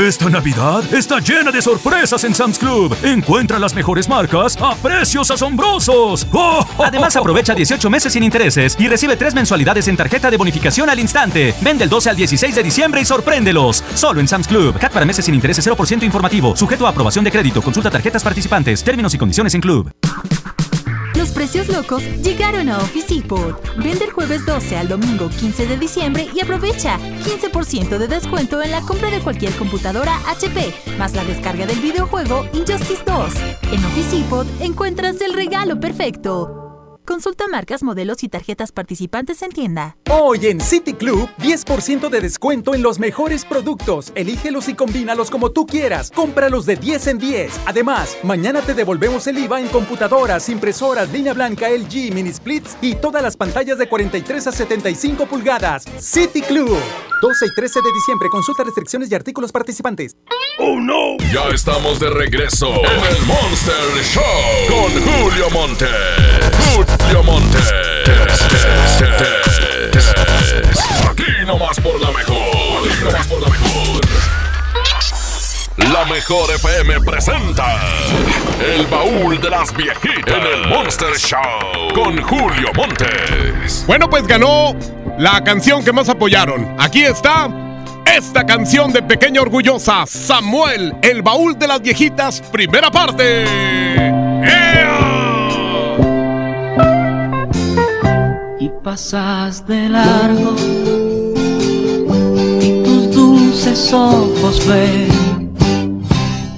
Esta Navidad está llena de sorpresas en Sam's Club. Encuentra las mejores marcas a precios asombrosos.
Además, aprovecha 18 meses sin intereses y recibe 3 mensualidades en tarjeta de bonificación al instante. Vende el 12 al 16 de diciembre y sorpréndelos. Solo en Sam's Club. CAT para meses sin intereses 0% informativo. Sujeto a aprobación de crédito. Consulta tarjetas participantes. Términos y condiciones en Club.
Los precios locos llegaron a Office Depot. Vende el jueves 12 al domingo 15 de diciembre y aprovecha 15% de descuento en la compra de cualquier computadora HP, más la descarga del videojuego Injustice 2. En Office Depot encuentras el regalo perfecto. Consulta marcas, modelos y tarjetas participantes en tienda.
Hoy en City Club, 10% de descuento en los mejores productos. Elígelos y combínalos como tú quieras. Cómpralos de 10 en 10. Además, mañana te devolvemos el IVA en computadoras, impresoras, línea blanca, LG, mini splits y todas las pantallas de 43 a 75 pulgadas. City Club. 12 y 13 de diciembre. Consulta restricciones y artículos participantes.
¡Oh, no! Ya estamos de regreso en el Monster Show con Julio Monte. Julio Monte. Aquí nomás por la mejor. Aquí nomás por la mejor. La mejor FM presenta El baúl de las viejitas en el Monster Show con Julio Montes.
Bueno, pues ganó la canción que más apoyaron. Aquí está esta canción de Pequeña Orgullosa, Samuel, El baúl de las viejitas, primera parte.
Y pasas de largo y tus dulces ojos ven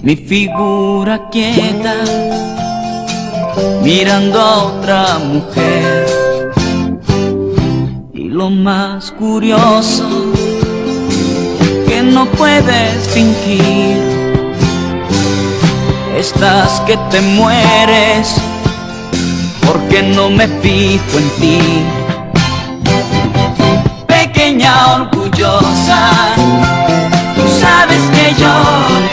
mi figura quieta mirando a otra mujer. Y lo más curioso que no puedes fingir, estás que te mueres porque no me fijo en ti. Pequeña orgullosa, tú sabes que yo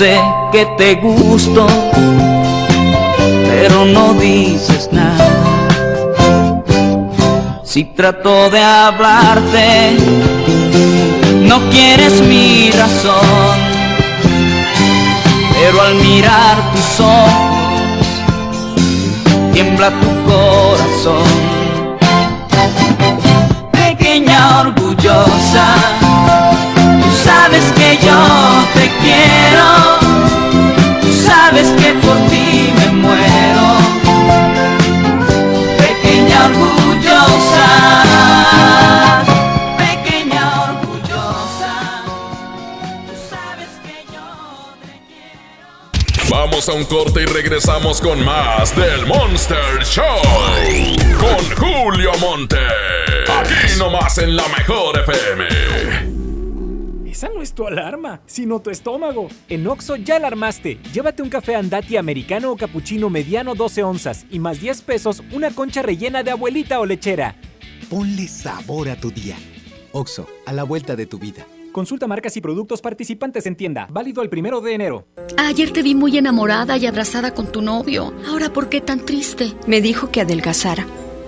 sé que te gusto, pero no dices nada. Si trato de hablarte, no quieres mi razón, pero al mirar tus ojos, tiembla tu corazón. Pequeña orgullosa, sabes que yo te quiero, tú sabes que por ti me muero. Pequeña orgullosa, pequeña orgullosa, tú sabes que yo
Vamos a un corte y regresamos con más del Monster Show. Con Julio Monte. Aquí nomás en la mejor FM.
Esa no es tu alarma, sino tu estómago. En Oxo ya la armaste. Llévate un café andati americano o cappuccino mediano 12 onzas y más 10 pesos una concha rellena de abuelita o lechera.
Ponle sabor a tu día. Oxo, a la vuelta de tu vida.
Consulta marcas y productos participantes en tienda. Válido el primero de enero.
Ayer te vi muy enamorada y abrazada con tu novio. Ahora, ¿por qué tan triste?
Me dijo que adelgazara.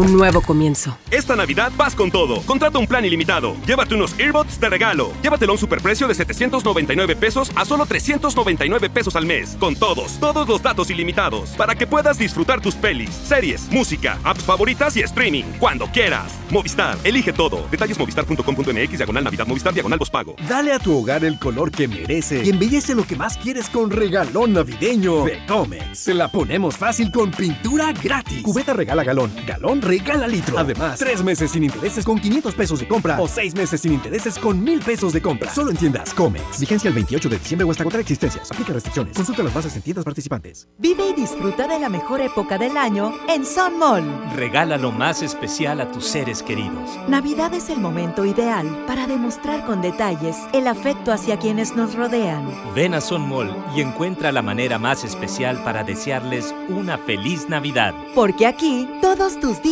un nuevo comienzo.
Esta Navidad vas con todo. Contrata un plan ilimitado. Llévate unos earbuds de regalo. Llévatelo a un superprecio de 799 pesos a solo 399 pesos al mes. Con todos, todos los datos ilimitados. Para que puedas disfrutar tus pelis, series, música, apps favoritas y streaming. Cuando quieras. Movistar, elige todo. Detalles movistar.com.mx, diagonal Navidad, Movistar, diagonal pago.
Dale a tu hogar el color que merece y embellece lo que más quieres con regalón navideño de Comex. Se la ponemos fácil con pintura gratis. Cubeta regala galón, galón regala litro. Además, tres meses sin intereses con 500 pesos de compra o seis meses sin intereses con 1000 pesos de compra. Solo en tiendas Comex. Vigencia el 28 de diciembre o hasta contra existencias. Aplica restricciones. Consulta las bases en tiendas participantes.
Vive y disfruta de la mejor época del año en Sun Mall.
Regala lo más especial a tus seres queridos.
Navidad es el momento ideal para demostrar con detalles el afecto hacia quienes nos rodean.
Ven a Son Mall y encuentra la manera más especial para desearles una feliz Navidad.
Porque aquí todos tus días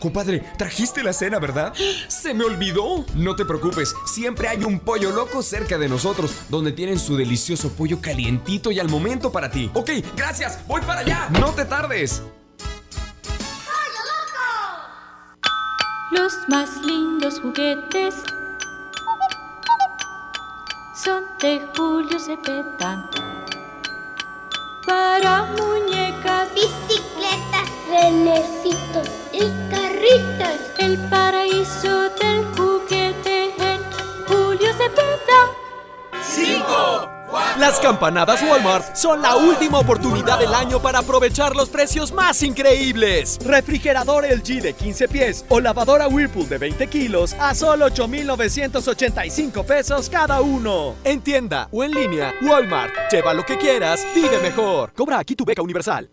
Compadre, trajiste la cena, ¿verdad? ¡Se me olvidó! No te preocupes, siempre hay un pollo loco cerca de nosotros, donde tienen su delicioso pollo calientito y al momento para ti. Ok, gracias, voy para allá. No te tardes.
Los más lindos juguetes son de Julio Cepeda. Para muñecas,
bicicletas, renecitos y carritas.
El paraíso del juguete en Julio Cepeda.
¡Cinco! Las campanadas Walmart son la última oportunidad del año para aprovechar los precios más increíbles. Refrigerador LG de 15 pies o lavadora Whirlpool de 20 kilos a solo 8,985 pesos cada uno. En tienda o en línea, Walmart. Lleva lo que quieras, vive mejor. Cobra aquí tu beca universal.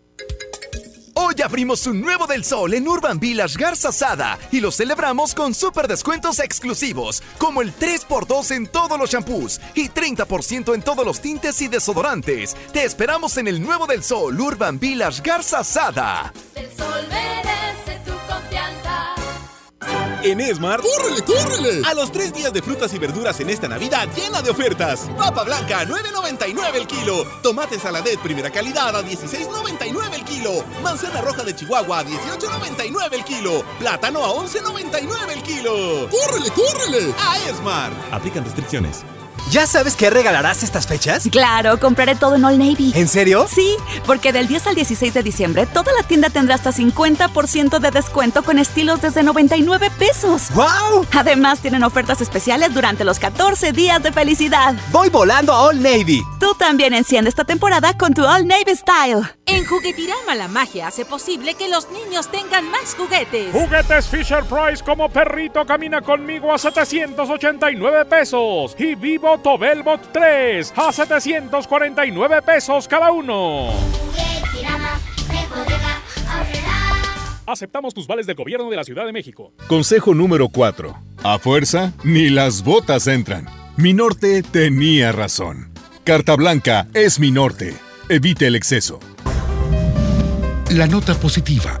Hoy abrimos un nuevo del sol en Urban Village Garza Sada y lo celebramos con super descuentos exclusivos, como el 3x2 en todos los shampoos y 30% en todos los tintes y desodorantes. Te esperamos en el nuevo del sol Urban Village Garza Sada.
El sol merece.
En Esmar, ¡córrele, córrele! A los tres días de frutas y verduras en esta Navidad llena de ofertas. Papa blanca a 9.99 el kilo. Tomate saladet primera calidad a 16.99 el kilo. Manzana roja de Chihuahua a 18.99 el kilo. Plátano a 11.99 el kilo. ¡Córrele, córrele! A Esmar. Aplican restricciones.
¿Ya sabes qué regalarás estas fechas?
Claro, compraré todo en All Navy.
¿En serio?
Sí, porque del 10 al 16 de diciembre toda la tienda tendrá hasta 50% de descuento con estilos desde 99 pesos.
¡Wow!
Además tienen ofertas especiales durante los 14 días de felicidad.
Voy volando a All Navy.
Tú también enciende esta temporada con tu All Navy Style.
En Juguetirama la magia hace posible que los niños tengan más juguetes.
Juguetes Fisher Price como perrito camina conmigo a 789 pesos y Vivo Tobelbot 3 a 749 pesos cada uno. Aceptamos tus vales del gobierno de la Ciudad de México.
Consejo número 4. A fuerza, ni las botas entran. Mi norte tenía razón. Carta Blanca es mi norte. Evite el exceso.
La nota positiva.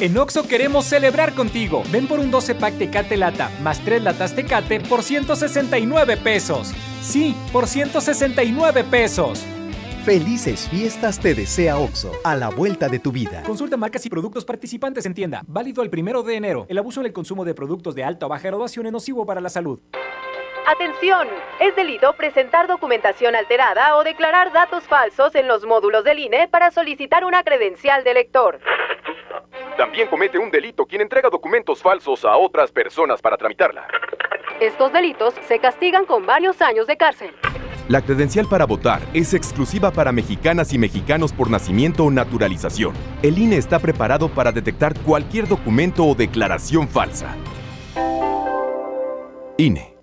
En Oxo queremos celebrar contigo. Ven por un 12 pack Tecate Lata más 3 latas Tecate por 169 pesos. Sí, por 169 pesos.
Felices fiestas te desea Oxo, a la vuelta de tu vida.
Consulta marcas y productos participantes en tienda. Válido el primero de enero. El abuso en el consumo de productos de alta o baja graduación es nocivo para la salud.
Atención, es delito presentar documentación alterada o declarar datos falsos en los módulos del INE para solicitar una credencial de lector.
También comete un delito quien entrega documentos falsos a otras personas para tramitarla.
Estos delitos se castigan con varios años de cárcel.
La credencial para votar es exclusiva para mexicanas y mexicanos por nacimiento o naturalización. El INE está preparado para detectar cualquier documento o declaración falsa. INE.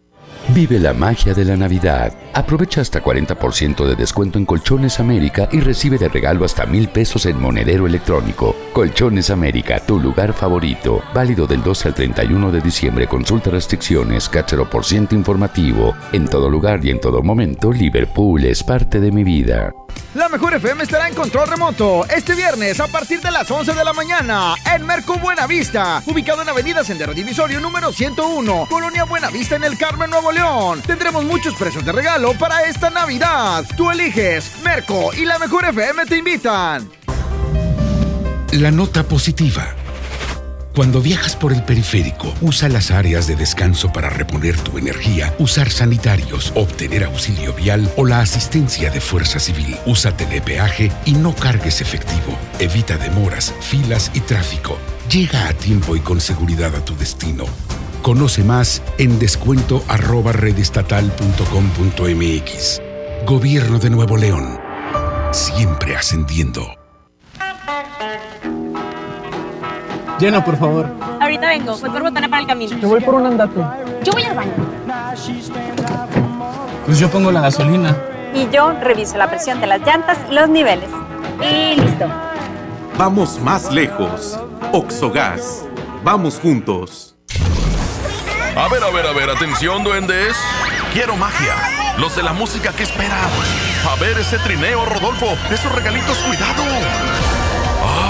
Vive la magia de la Navidad. Aprovecha hasta 40% de descuento en Colchones América y recibe de regalo hasta mil pesos en monedero electrónico. Colchones América, tu lugar favorito. Válido del 12 al 31 de diciembre. Consulta restricciones, por ciento informativo. En todo lugar y en todo momento, Liverpool es parte de mi vida.
La Mejor FM estará en control remoto este viernes a partir de las 11 de la mañana en Merco Buenavista, ubicado en Avenida Sendero Divisorio número 101, Colonia Buenavista en el Carmen, Nuevo León. Tendremos muchos precios de regalo para esta Navidad. Tú eliges, Merco y La Mejor FM te invitan.
La nota positiva. Cuando viajas por el periférico, usa las áreas de descanso para reponer tu energía, usar sanitarios, obtener auxilio vial o la asistencia de fuerza civil. Usa telepeaje y no cargues efectivo. Evita demoras, filas y tráfico. Llega a tiempo y con seguridad a tu destino. Conoce más en descuento arroba redestatal.com.mx. Gobierno de Nuevo León. Siempre ascendiendo.
Llena, por favor.
Ahorita vengo, voy por botana para el camino.
Yo voy por un andate.
Yo voy al baño.
Pues yo pongo la gasolina.
Y yo reviso la presión de las llantas y los niveles. Y listo.
Vamos más lejos. Oxogas. Vamos juntos.
A ver, a ver, a ver, atención, duendes. Quiero magia. Los de la música que esperan. A ver ese trineo, Rodolfo. Esos regalitos, cuidado.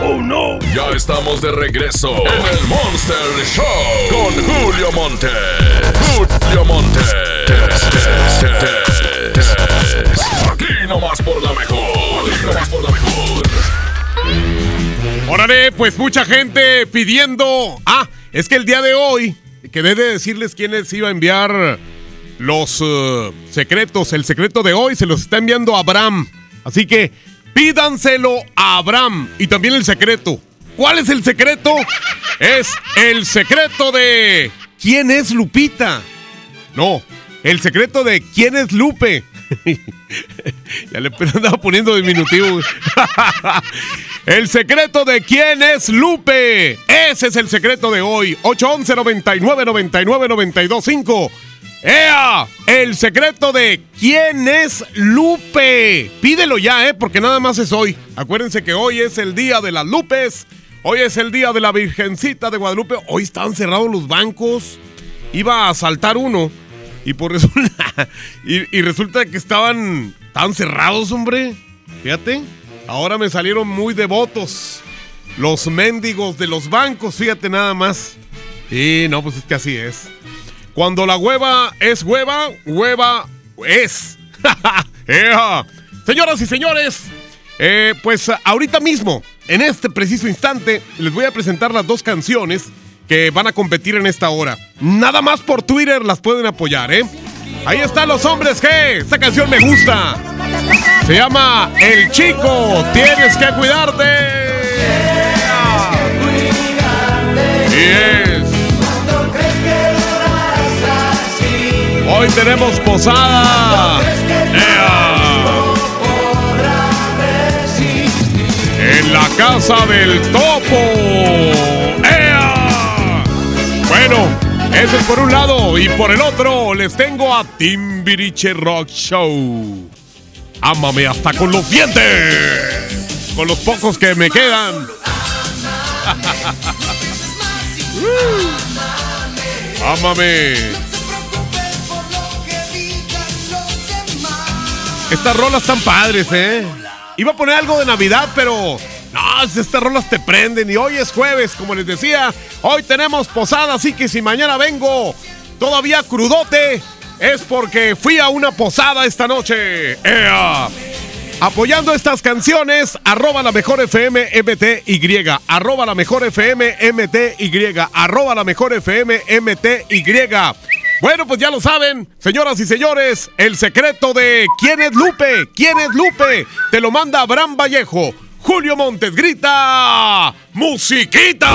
¡Oh, no! Ya estamos de regreso en el Monster Show con Julio Monte. Julio Monte. Aquí nomás por la mejor. Aquí nomás por la mejor.
Órale, pues mucha gente pidiendo. Ah, es que el día de hoy quedé de decirles quién les iba a enviar los eh, secretos. El secreto de hoy se los está enviando Abraham. Así que Pídanselo a Abraham y también el secreto. ¿Cuál es el secreto? Es el secreto de quién es Lupita. No, el secreto de quién es Lupe. ya le andaba poniendo diminutivo. el secreto de quién es Lupe. Ese es el secreto de hoy. 811 99 99 92 5. ¡Ea! El secreto de quién es Lupe. Pídelo ya, ¿eh? Porque nada más es hoy. Acuérdense que hoy es el día de las Lupes. Hoy es el día de la Virgencita de Guadalupe. Hoy están cerrados los bancos. Iba a saltar uno. Y por resulta. y, resulta que estaban tan cerrados, hombre. Fíjate. Ahora me salieron muy devotos. Los mendigos de los bancos, fíjate nada más. Y no, pues es que así es. Cuando la hueva es hueva, hueva es. Señoras y señores, eh, pues ahorita mismo, en este preciso instante, les voy a presentar las dos canciones que van a competir en esta hora. Nada más por Twitter las pueden apoyar, ¿eh? Ahí están los hombres que esta canción me gusta. Se llama El Chico, tienes que cuidarte. Y Hoy tenemos posada. En la casa del topo. ¡Ea! Bueno, ese es por un lado. Y por el otro les tengo a Timbiriche Rock Show. Ámame hasta con los dientes. Con los pocos que me quedan. Ámame. Estas rolas están padres, ¿eh? Iba a poner algo de Navidad, pero no, estas rolas te prenden. Y hoy es jueves, como les decía. Hoy tenemos posada, así que si mañana vengo todavía crudote, es porque fui a una posada esta noche. ¡Ea! Apoyando estas canciones, arroba la mejor FM MTY, arroba la mejor FM MTY, arroba la mejor FM MTY. Bueno, pues ya lo saben, señoras y señores, el secreto de quién es Lupe, quién es Lupe, te lo manda Abraham Vallejo. Julio Montes grita, musiquita.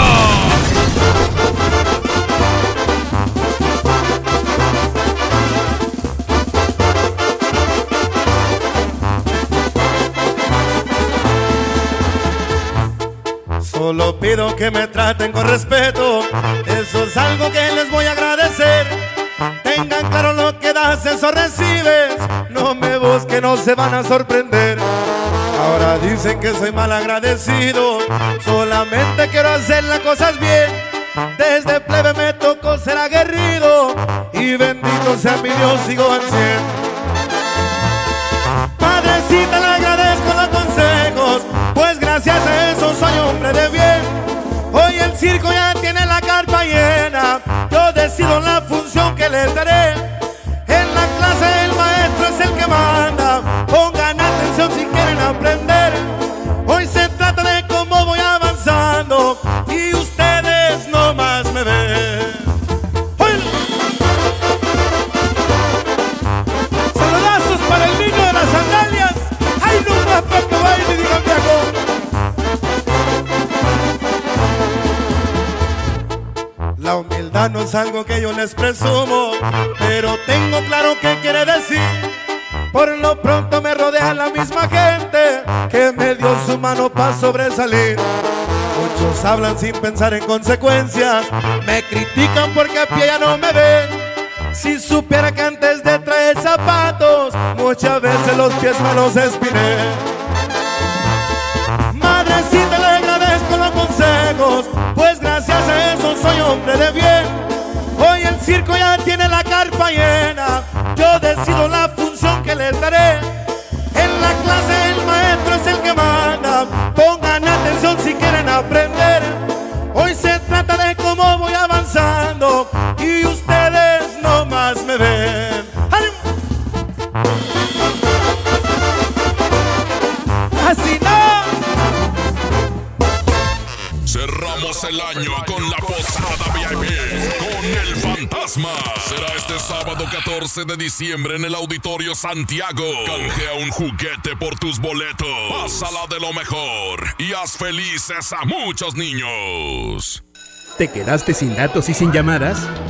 Solo pido que me traten con respeto, eso es algo que les voy a agradecer. Tengan claro lo que das, eso recibes. No me busquen, no se van a sorprender. Ahora dicen que soy mal agradecido. Solamente quiero hacer las cosas bien. Desde plebe me tocó ser aguerrido. Y bendito sea mi Dios, sigo al cien. Padrecita, le agradezco los consejos. Pues gracias a eso soy hombre de bien. Hoy el circo ya tiene la carpa Yo decido la función que les daré. Hablan sin pensar en consecuencias, me critican porque a pie ya no me ven. Si supiera que antes de traer zapatos, muchas veces los pies me los espiné. Madrecita, le agradezco los consejos, pues gracias a eso soy hombre de bien. Hoy el circo ya tiene la
14 12 de diciembre en el Auditorio Santiago. Canjea un juguete por tus boletos. Pásala de lo mejor y haz felices a muchos niños.
¿Te quedaste sin datos y sin llamadas?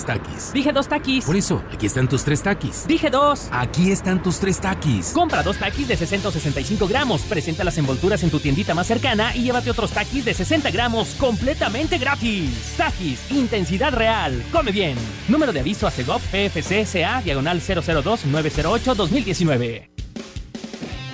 taquis.
Dije dos taquis.
Por eso, aquí están tus tres taquis.
Dije dos.
Aquí están tus tres taquis.
Compra dos taquis de 665 gramos, presenta las envolturas en tu tiendita más cercana y llévate otros taquis de 60 gramos completamente gratis. Taquis, intensidad real. Come bien. Número de aviso a CEGOP PFC CA, diagonal 002-908-2019.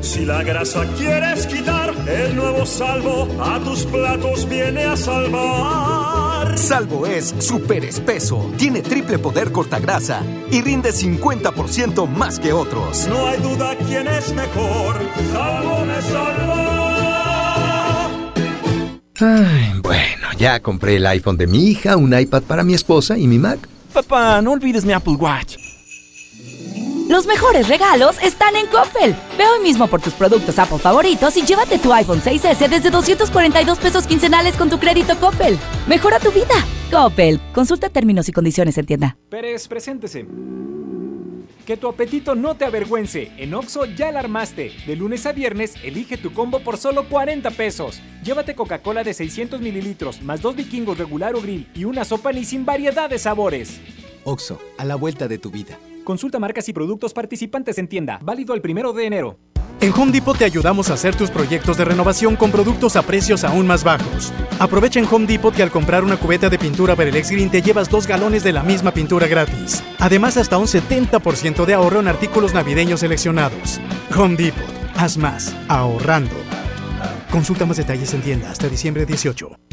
Si la grasa quieres quitar, el nuevo salvo a tus platos viene a salvar.
Salvo es súper espeso, tiene triple poder cortagrasa y rinde 50% más que otros.
No hay duda quién es mejor, salvo me salva.
Ay, bueno, ya compré el iPhone de mi hija, un iPad para mi esposa y mi Mac.
Papá, no olvides mi Apple Watch.
Los mejores regalos están en Coppel. Ve hoy mismo por tus productos Apple favoritos y llévate tu iPhone 6S desde 242 pesos quincenales con tu crédito Coppel. Mejora tu vida. Coppel. Consulta términos y condiciones en tienda.
Pérez, preséntese. Que tu apetito no te avergüence. En Oxo ya la armaste. De lunes a viernes, elige tu combo por solo 40 pesos. Llévate Coca-Cola de 600 mililitros, más dos vikingos regular o grill y una sopa ni sin variedad de sabores.
OXO, a la vuelta de tu vida.
Consulta marcas y productos participantes en tienda. Válido el primero de enero.
En Home Depot te ayudamos a hacer tus proyectos de renovación con productos a precios aún más bajos. Aprovecha en Home Depot que al comprar una cubeta de pintura Berelex Green te llevas dos galones de la misma pintura gratis. Además, hasta un 70% de ahorro en artículos navideños seleccionados. Home Depot. Haz más. Ahorrando. Consulta más detalles en tienda hasta diciembre 18.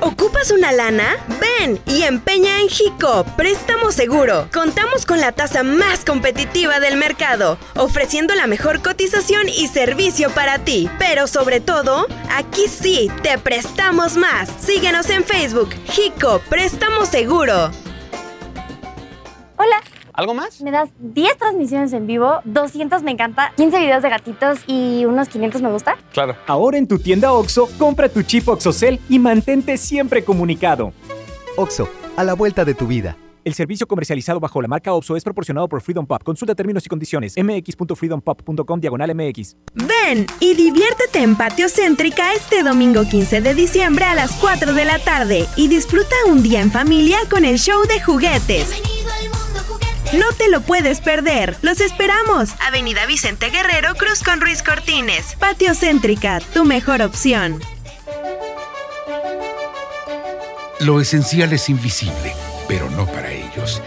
¿Ocupas una lana? Ven y empeña en Jico, préstamo seguro. Contamos con la tasa más competitiva del mercado, ofreciendo la mejor cotización y servicio para ti. Pero sobre todo, aquí sí, te prestamos más. Síguenos en Facebook, Jico, préstamo seguro.
Hola.
¿Algo más?
Me das 10 transmisiones en vivo, 200 me encanta, 15 videos de gatitos y unos 500 me gusta.
Claro.
Ahora en tu tienda OXO, compra tu chip OXOCEL y mantente siempre comunicado.
OXO, a la vuelta de tu vida.
El servicio comercializado bajo la marca OPSO es proporcionado por Freedom Pop. Consulta términos y condiciones. mx.freedompop.com diagonal mx.
Ven y diviértete en Patio Céntrica este domingo 15 de diciembre a las 4 de la tarde y disfruta un día en familia con el show de juguetes. No te lo puedes perder. Los esperamos. Avenida Vicente Guerrero, Cruz con Ruiz Cortines. Patio Céntrica, tu mejor opción.
Lo esencial es invisible, pero no para ellos.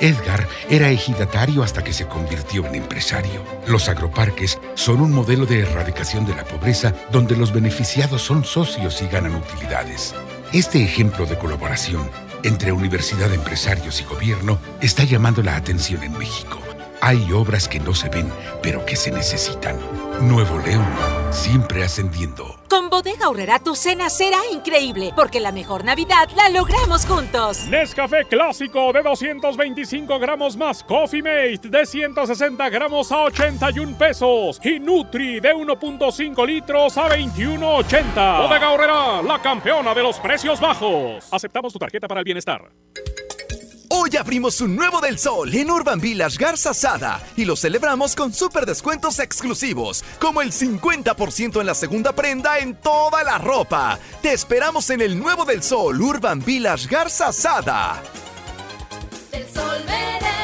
Edgar era ejidatario hasta que se convirtió en empresario. Los agroparques son un modelo de erradicación de la pobreza donde los beneficiados son socios y ganan utilidades. Este ejemplo de colaboración entre universidad, empresarios y gobierno está llamando la atención en México. Hay obras que no se ven, pero que se necesitan. Nuevo León, siempre ascendiendo.
Con Bodega Aurrera tu cena será increíble, porque la mejor Navidad la logramos juntos.
Nescafé clásico de 225 gramos más Coffee Mate de 160 gramos a 81 pesos y Nutri de 1.5 litros a 21.80. Bodega Aurrera, la campeona de los precios bajos. Aceptamos tu tarjeta para el bienestar.
Hoy abrimos un nuevo del sol en Urban Village Garza Sada y lo celebramos con super descuentos exclusivos, como el 50% en la segunda prenda en toda la ropa. Te esperamos en el nuevo del sol Urban Village Garza Sada.
Sol merece.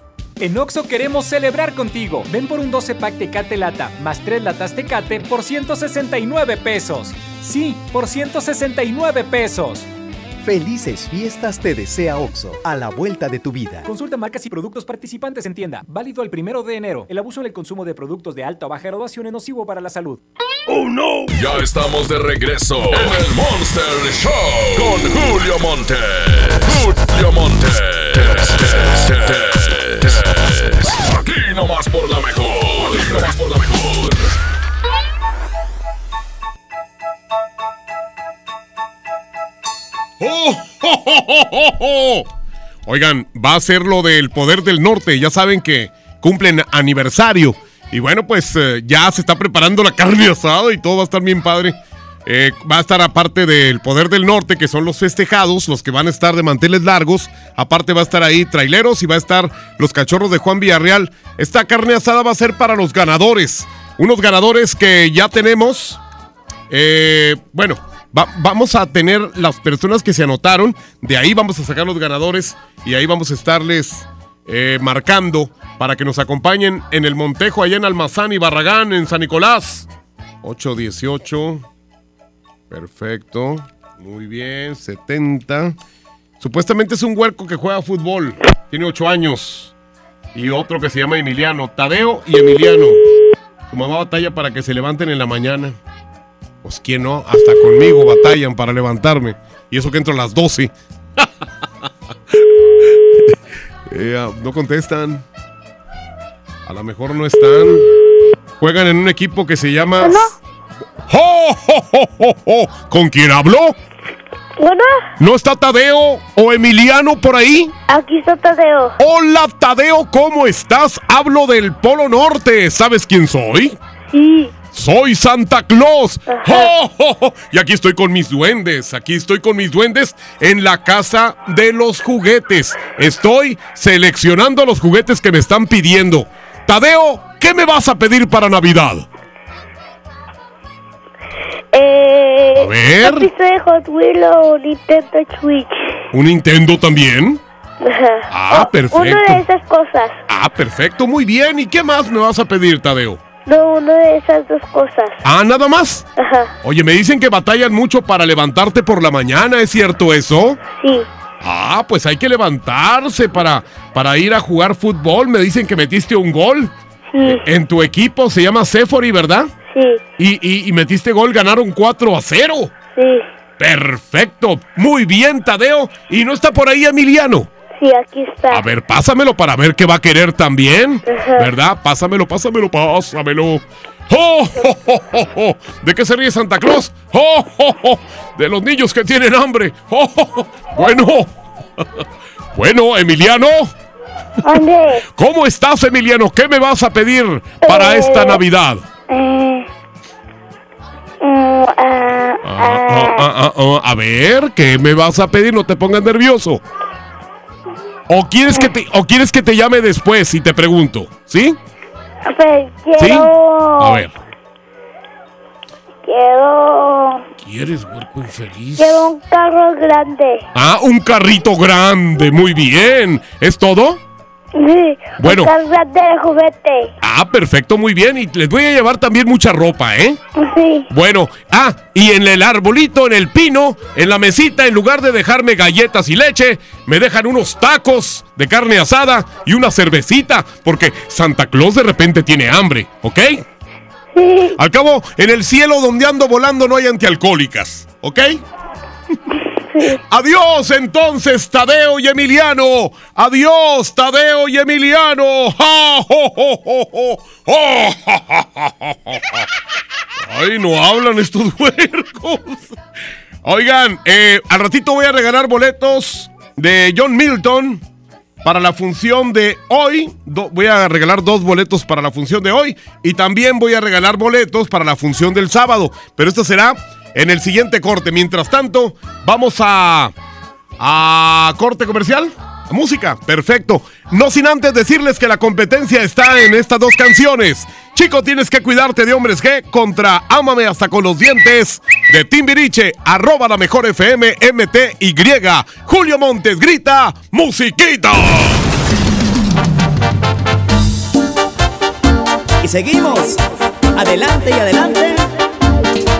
En Oxo queremos celebrar contigo. Ven por un 12 pack Tecate Lata más 3 latas Tecate por 169 pesos. Sí, por 169 pesos.
Felices fiestas te desea OXO, a la vuelta de tu vida.
Consulta marcas y productos participantes en tienda. Válido el primero de enero. El abuso en el consumo de productos de alta o baja graduación es nocivo para la salud.
¡Oh, no! Ya estamos de regreso en el Monster Show con Julio Monte. Julio Monte. Aquí nomás por la mejor. Aquí nomás por la mejor.
¡Oh, oh, oh, oh, oh, oh! Oigan, va a ser lo del poder del norte. Ya saben que cumplen aniversario. Y bueno, pues eh, ya se está preparando la carne asada y todo va a estar bien padre. Eh, va a estar aparte del Poder del Norte, que son los festejados, los que van a estar de manteles largos. Aparte va a estar ahí traileros y va a estar los cachorros de Juan Villarreal. Esta carne asada va a ser para los ganadores. Unos ganadores que ya tenemos. Eh, bueno, va- vamos a tener las personas que se anotaron. De ahí vamos a sacar los ganadores y ahí vamos a estarles eh, marcando para que nos acompañen en el Montejo, allá en Almazán y Barragán, en San Nicolás. 818. Perfecto. Muy bien. 70. Supuestamente es un huerco que juega fútbol. Tiene 8 años. Y otro que se llama Emiliano. Tadeo y Emiliano. Su mamá batalla para que se levanten en la mañana. Pues quién no, hasta conmigo batallan para levantarme. Y eso que entro a las 12. Eh, ah, no contestan. A lo mejor no están. Juegan en un equipo que se llama. ¡Jo, jo, jo, jo, jo! ¿Con quién habló? ¿No está Tadeo o Emiliano por ahí?
Aquí está Tadeo.
Hola Tadeo, ¿cómo estás? Hablo del Polo Norte. ¿Sabes quién soy?
Sí.
Soy Santa Claus. ¡Oh, oh, oh! Y aquí estoy con mis duendes. Aquí estoy con mis duendes en la casa de los juguetes. Estoy seleccionando los juguetes que me están pidiendo. Tadeo, ¿qué me vas a pedir para Navidad?
Eh,
A ver.
¿Una pista de Hot Wheels o Nintendo Switch?
¿Un Nintendo también?
Ajá.
Ah,
O- Una de
perfecto.
esas cosas.
Ah, perfecto, muy bien. ¿Y qué más me vas a pedir, Tadeo?
No, una de esas dos cosas.
Ah, nada más.
Ajá.
Oye, me dicen que batallan mucho para levantarte por la mañana, ¿es cierto eso?
Sí.
Ah, pues hay que levantarse para, para ir a jugar fútbol. Me dicen que metiste un gol.
Sí.
En tu equipo se llama Sephori, ¿verdad?
Sí.
Y, y- y metiste gol, ganaron 4 a 0.
Sí.
Perfecto. Muy bien, Tadeo. ¿Y no está por ahí Emiliano?
Sí, aquí está.
A ver, pásamelo para ver qué va a querer también.
Ajá.
¿Verdad? Pásamelo, pásamelo, pásamelo. ¡Oh, oh, oh, oh, oh! ¿De qué se ríe Santa Claus? ¡Oh, oh, oh! De los niños que tienen hambre. ¡Oh, oh, oh! Bueno. Bueno, Emiliano.
¿Dónde?
¿Cómo estás, Emiliano? ¿Qué me vas a pedir para
Eh,
esta Navidad?
Eh, ah,
Ah, ah, ah, ah, a ver, ¿qué me vas a pedir? No te pongas nervioso. ¿O quieres que te, o quieres que te llame después y te pregunto? ¿Sí?
pues, quiero...
A ver.
Quiero...
¿Quieres huerco infeliz?
Quiero un carro grande.
Ah, un carrito grande, muy bien. ¿Es todo?
Sí.
Bueno.
De juguete.
Ah, perfecto, muy bien. Y les voy a llevar también mucha ropa, ¿eh?
Sí.
Bueno, ah, y en el arbolito, en el pino, en la mesita, en lugar de dejarme galletas y leche, me dejan unos tacos de carne asada y una cervecita, porque Santa Claus de repente tiene hambre, ¿ok?
Sí.
Al cabo, en el cielo donde ando volando no hay antialcohólicas, ¿ok? Adiós entonces, Tadeo y Emiliano. Adiós, Tadeo y Emiliano. Ay, no hablan estos huercos. Oigan, eh, al ratito voy a regalar boletos de John Milton para la función de hoy. Voy a regalar dos boletos para la función de hoy y también voy a regalar boletos para la función del sábado. Pero esto será en el siguiente corte. Mientras tanto, vamos a a corte comercial. A música, perfecto. No sin antes decirles que la competencia está en estas dos canciones. Chico, tienes que cuidarte de hombres G contra Ámame hasta con los dientes de Timbiriche, arroba la mejor FM MTY. Julio Montes grita, musiquita.
Y seguimos, adelante y adelante,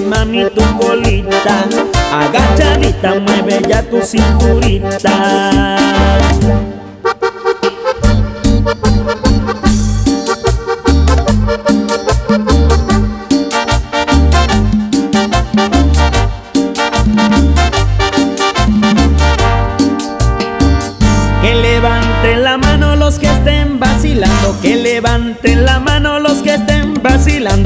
Mami tu colita, agachadita mueve ya tu cinturita.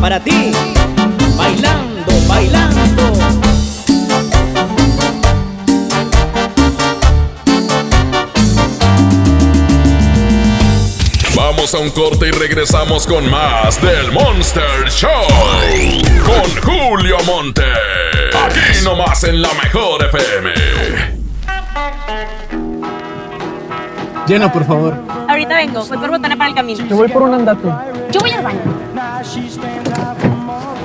para ti, bailando, bailando.
Vamos a un corte y regresamos con más del Monster Show. Con Julio Monte. Aquí nomás en la mejor FM.
Llena, por favor.
Ahorita vengo, voy por botana para el camino.
Te voy por un andate.
Yo voy al baño.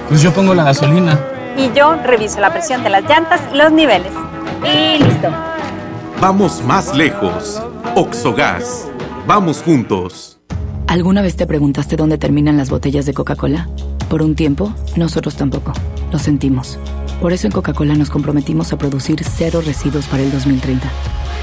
Pues yo pongo la gasolina.
Y yo reviso la presión de las llantas y los niveles. Y listo.
Vamos más lejos. Oxogas. Vamos juntos.
¿Alguna vez te preguntaste dónde terminan las botellas de Coca-Cola? Por un tiempo, nosotros tampoco. Lo sentimos. Por eso en Coca-Cola nos comprometimos a producir cero residuos para el 2030.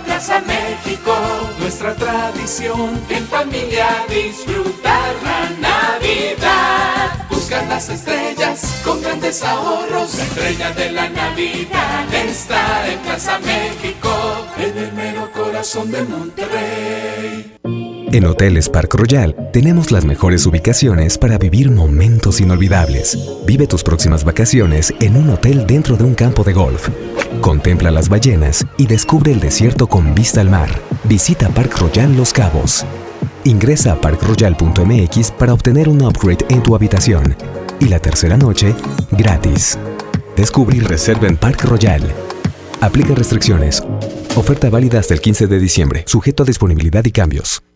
Plaza México. Nuestra tradición en familia disfrutar la Navidad. Buscar las estrellas con grandes ahorros. La estrella de la Navidad está en Plaza México, en el mero corazón de Monterrey.
En Hoteles Park Royal tenemos las mejores ubicaciones para vivir momentos inolvidables. Vive tus próximas vacaciones en un hotel dentro de un campo de golf. Contempla las ballenas y descubre el desierto con vista al mar. Visita Park Royal Los Cabos. Ingresa a parkroyal.mx para obtener un upgrade en tu habitación. Y la tercera noche, gratis. Descubre y reserva en Park Royal. Aplica restricciones. Oferta válida hasta el 15 de diciembre, sujeto a disponibilidad y cambios.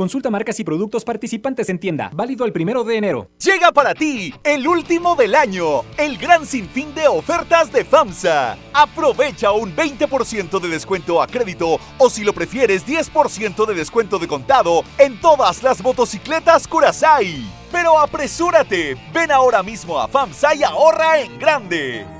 Consulta marcas y productos participantes en tienda. Válido el primero de enero.
Llega para ti el último del año, el gran sinfín de ofertas de FAMSA. Aprovecha un 20% de descuento a crédito o si lo prefieres 10% de descuento de contado en todas las motocicletas Curasai. Pero apresúrate, ven ahora mismo a FAMSA y ahorra en grande.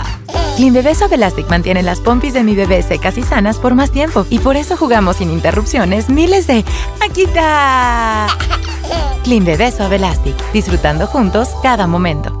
Clean Bebé Suave Elastic mantiene las pompis de mi bebé secas y sanas por más tiempo y por eso jugamos sin interrupciones miles de ¡Aquí está! Clean Bebé Suave Elastic, disfrutando juntos cada momento.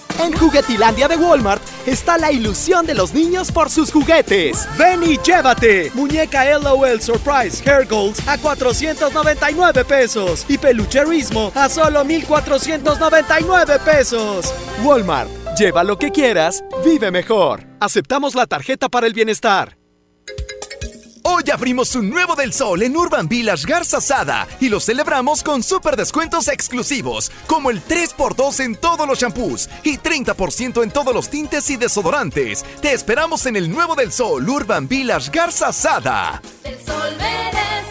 En Juguetilandia de Walmart está la ilusión de los niños por sus juguetes. Ven y llévate. Muñeca LOL Surprise Hair Goals a 499 pesos. Y pelucherismo a solo 1499 pesos. Walmart. Lleva lo que quieras, vive mejor. Aceptamos la tarjeta para el bienestar.
Hoy abrimos un nuevo del sol en Urban Village Garza Sada y lo celebramos con super descuentos exclusivos, como el 3x2 en todos los shampoos y 30% en todos los tintes y desodorantes. Te esperamos en el nuevo del sol Urban Village Garza Sada.
El sol merece.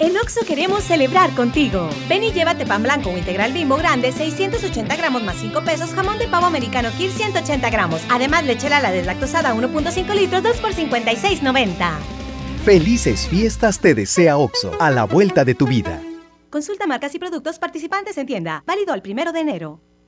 En Oxo queremos celebrar contigo. Ven y llévate pan blanco o integral bimbo grande, 680 gramos más 5 pesos, jamón de pavo americano Kir 180 gramos. Además, leche la deslactosada 1.5 litros, 2 por 56.90.
Felices fiestas te desea OXO, a la vuelta de tu vida.
Consulta marcas y productos participantes en tienda. Válido al primero de enero.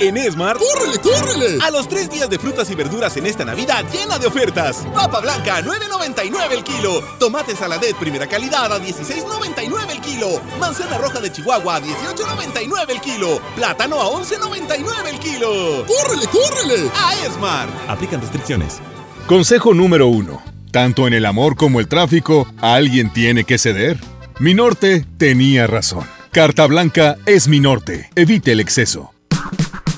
En Esmar, ¡córrele, córrele! A los tres días de frutas y verduras en esta Navidad llena de ofertas. Papa blanca, 9.99 el kilo. Tomate saladet primera calidad a 16.99 el kilo. Manzana roja de Chihuahua a 18.99 el kilo. Plátano a 11.99 el kilo. ¡Córrele, córrele! A Esmar. Aplican restricciones.
Consejo número uno. Tanto en el amor como el tráfico, alguien tiene que ceder. Mi norte tenía razón. Carta blanca es mi norte. Evite el exceso.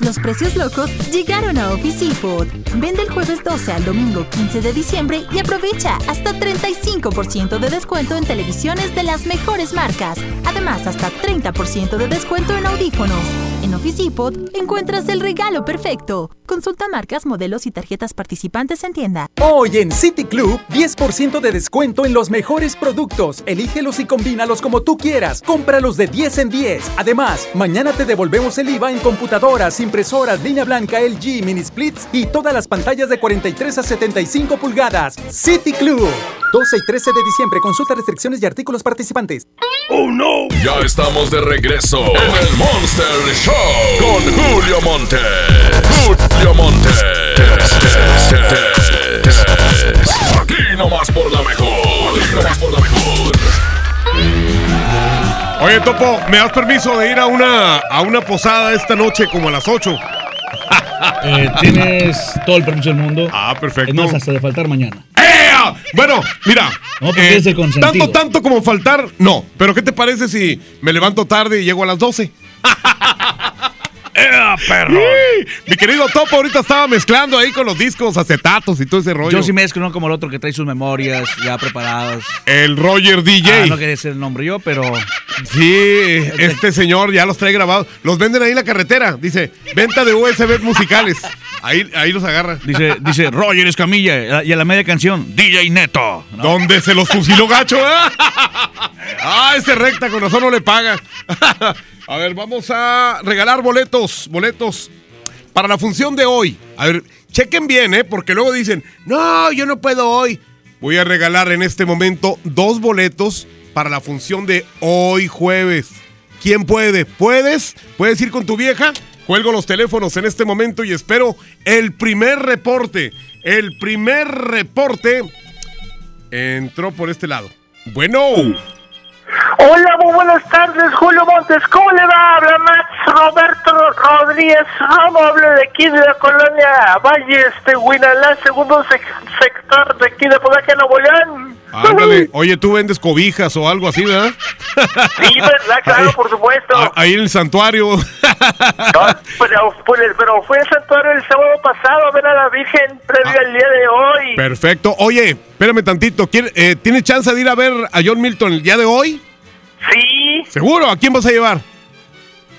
Los precios locos llegaron a Office Depot. Vende el jueves 12 al domingo 15 de diciembre y aprovecha hasta 35% de descuento en televisiones de las mejores marcas. Además, hasta 30% de descuento en audífonos. En Office Depot encuentras el regalo perfecto. Consulta marcas, modelos y tarjetas participantes en tienda.
Hoy en City Club, 10% de descuento en los mejores productos. Elígelos y combínalos como tú quieras. Cómpralos de 10 en 10. Además, mañana te devolvemos el IVA en computadoras, línea blanca, LG, mini splits y todas las pantallas de 43 a 75 pulgadas. City Club. 12 y 13 de diciembre. Consulta restricciones y artículos participantes.
¡Oh, no! Ya estamos de regreso en el Monster Show con Julio Monte. Julio Monte. Aquí nomás por la mejor. Aquí nomás por la mejor.
Oye, Topo, ¿me das permiso de ir a una, a una posada esta noche como a las 8?
Eh, tienes todo el permiso del mundo.
Ah, perfecto.
Es más, hasta de faltar mañana.
¡Ea! Bueno, mira.
No, porque
eh,
es
tanto, tanto como faltar, no. Pero ¿qué te parece si me levanto tarde y llego a las 12?
¡Ea!
perro!
Sí, Mi querido Topo ahorita estaba mezclando ahí con los discos, acetatos y todo ese rollo.
Yo sí mezclo, no como el otro que trae sus memorias ya preparadas.
El Roger DJ.
Ah, no quería decir el nombre yo, pero.
Sí, este señor ya los trae grabados. Los venden ahí en la carretera. Dice, venta de USB musicales. Ahí, ahí los agarra.
Dice, dice Roger Escamilla y a la media canción, DJ Neto. ¿no?
¿Dónde se los fusiló gacho? eh? ah, ese recta con razón no le paga. a ver, vamos a regalar boletos, boletos para la función de hoy. A ver, chequen bien, ¿eh? Porque luego dicen, no, yo no puedo hoy. Voy a regalar en este momento dos boletos para la función de hoy jueves. ¿Quién puede? ¿Puedes? ¿Puedes ir con tu vieja? Cuelgo los teléfonos en este momento y espero el primer reporte. El primer reporte entró por este lado. Bueno.
Hola, muy buenas tardes, Julio Montes. ¿Cómo le va? Habla Max Roberto Rodríguez Ramo. Hablo de aquí de la colonia Valle, este, Huinalá, segundo sec- sector de aquí de Podaca, Nuevo León.
Ándale. Oye, tú vendes cobijas o algo así, ¿verdad?
Sí, ¿verdad? Claro, por supuesto.
Ah, Ahí en el santuario.
Pero, pues, pero fue el santuario el sábado pasado a ver a la Virgen previo al día de hoy.
Perfecto. Oye, espérame tantito. ¿Quiere- eh, ¿Tienes chance de ir a ver a John Milton el día de hoy?
Sí,
¿Seguro? ¿A quién vas a llevar?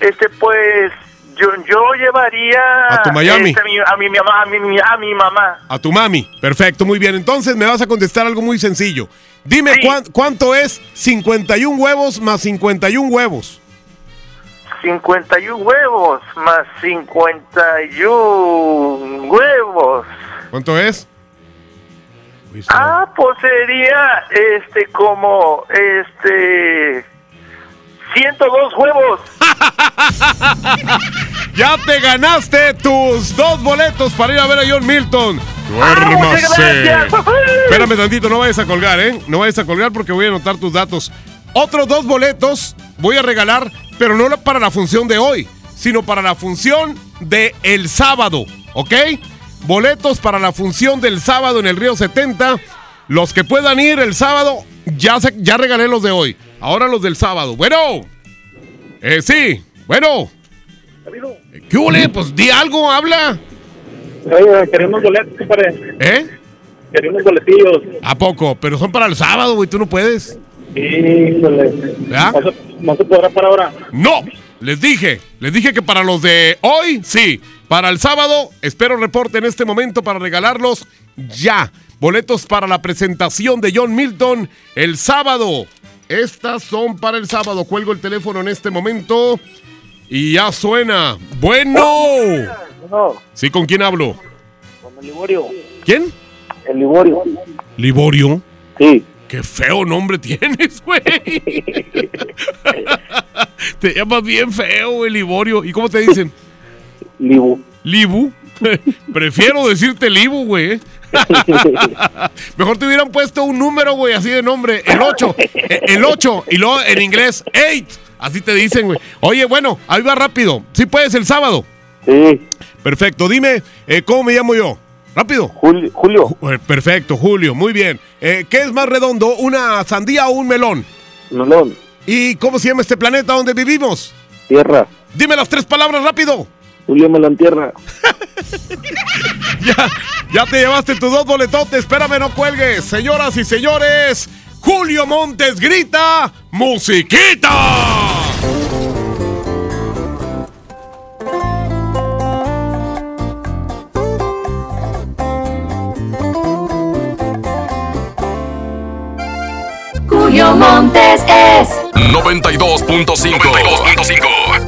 este, pues, yo, yo llevaría...
A tu Miami.
este, a, mi, a mi mamá, a mi, a mi mamá.
A tu mami. Perfecto, muy bien. Entonces me vas a contestar algo muy sencillo. Dime cuán- cuánto es 51 huevos más 51 huevos.
51 huevos más 51 huevos.
¿Cuánto es?
Ah, pues sería este como este 102 huevos.
Ya te ganaste tus dos boletos para ir a ver a John Milton. Duérmase. Espérame tantito, no vayas a colgar, ¿eh? No vayas a colgar porque voy a anotar tus datos. Otros dos boletos voy a regalar, pero no para la función de hoy, sino para la función de el sábado, ¿ok? Boletos para la función del sábado en el Río 70. Los que puedan ir el sábado, ya, se- ya regalé los de hoy. Ahora los del sábado. Bueno. Eh, sí, bueno. ¿Qué huele? Pues di algo, habla.
Oye, queremos boletos, compadre.
¿Eh?
Queremos boletillos.
¿A poco? Pero son para el sábado, güey, tú no puedes.
Híjole.
¿Ya?
¿No se, no se podrá para ahora?
No, les dije, les dije que para los de hoy, sí. Para el sábado, espero reporte en este momento para regalarlos ya. Boletos para la presentación de John Milton el sábado. Estas son para el sábado. Cuelgo el teléfono en este momento y ya suena. Bueno.
No,
Sí, ¿con quién hablo?
con el Liborio.
¿Quién?
El Liborio.
Liborio.
Sí.
Qué feo nombre tienes, güey. te llamas bien feo, güey, Liborio. ¿Y cómo te dicen?
Libu.
Libu. Prefiero decirte Libu, güey. ¿Eh? Mejor te hubieran puesto un número, güey, así de nombre. El 8. El 8. Y luego en inglés, 8. Así te dicen, güey. Oye, bueno, ahí va rápido. ¿Sí puedes el sábado?
Sí.
Perfecto. Dime, eh, ¿cómo me llamo yo? Rápido.
Julio. Julio.
Perfecto, Julio. Muy bien. Eh, ¿Qué es más redondo, una sandía o un melón?
Melón.
¿Y cómo se llama este planeta donde vivimos?
Tierra.
Dime las tres palabras rápido.
Julio Melón Tierra.
ya, ya te llevaste tus dos boletotes. Espérame, no cuelgues. Señoras y señores, Julio Montes grita: ¡Musiquita!
Julio Montes es
92.5. 92.5.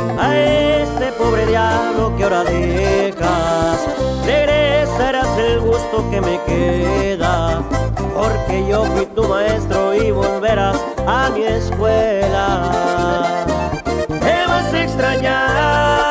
a ese pobre diablo que ahora dejas. Regresarás el gusto que me queda, porque yo fui tu maestro y volverás a mi escuela. Te vas a extrañar.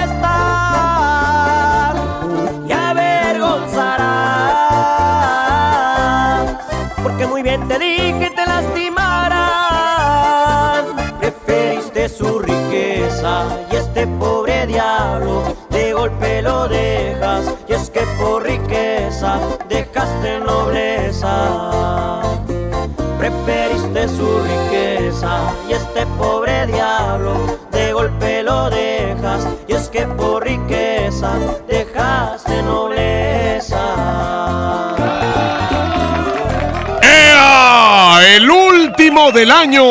pobre
del año.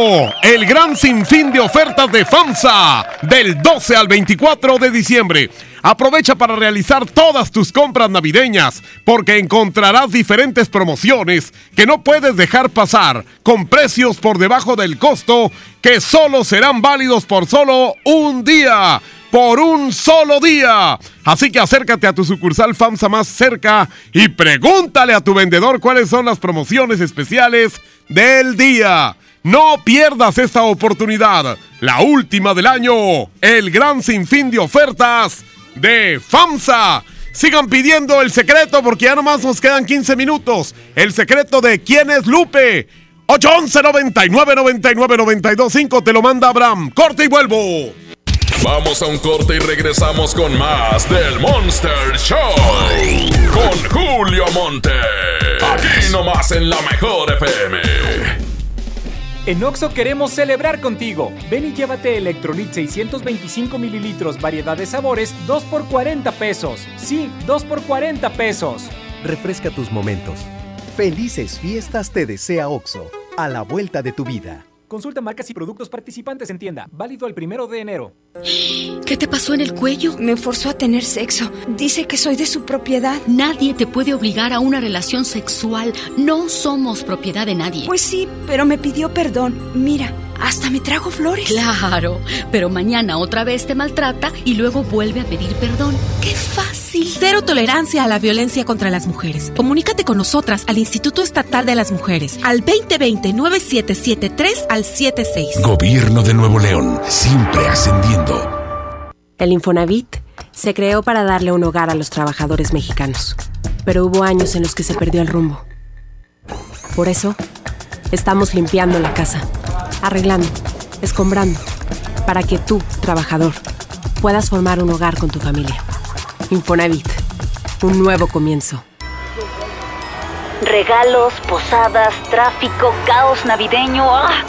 El gran sinfín de ofertas de FAMSA. Del 12 al 24 de diciembre. Aprovecha para realizar todas tus compras navideñas, porque encontrarás diferentes promociones que no puedes dejar pasar, con precios por debajo del costo, que solo serán válidos por solo un día. Por un solo día. Así que acércate a tu sucursal FAMSA más cerca y pregúntale a tu vendedor cuáles son las promociones especiales del día. No pierdas esta oportunidad, la última del año, el gran sinfín de ofertas de FAMSA. Sigan pidiendo el secreto porque ya nomás nos quedan 15 minutos. El secreto de quién es Lupe. 811 99 99 92 5 te lo manda Abraham. Corte y vuelvo.
Vamos a un corte y regresamos con más del Monster Show. Con Julio Monte. Aquí nomás en la mejor FM.
En Oxo queremos celebrar contigo. Ven y llévate Electrolit 625 mililitros, variedad de sabores, 2 por 40 pesos. Sí, 2 por 40 pesos.
Refresca tus momentos. Felices fiestas te desea OXO, a la vuelta de tu vida.
Consulta marcas y productos participantes en tienda. Válido el primero de enero.
¿Qué te pasó en el cuello? Me forzó a tener sexo. Dice que soy de su propiedad.
Nadie te puede obligar a una relación sexual. No somos propiedad de nadie.
Pues sí, pero me pidió perdón. Mira, hasta me trajo flores.
Claro, pero mañana otra vez te maltrata y luego vuelve a pedir perdón. ¡Qué fácil!
Cero tolerancia a la violencia contra las mujeres. Comunícate con nosotras al Instituto Estatal de las Mujeres al 2020-9773 al 76.
Gobierno de Nuevo León, siempre ascendiendo.
El Infonavit se creó para darle un hogar a los trabajadores mexicanos, pero hubo años en los que se perdió el rumbo. Por eso, estamos limpiando la casa, arreglando, escombrando, para que tú, trabajador, puedas formar un hogar con tu familia. Infonavit, un nuevo comienzo.
Regalos, posadas, tráfico, caos navideño. ¡Ah!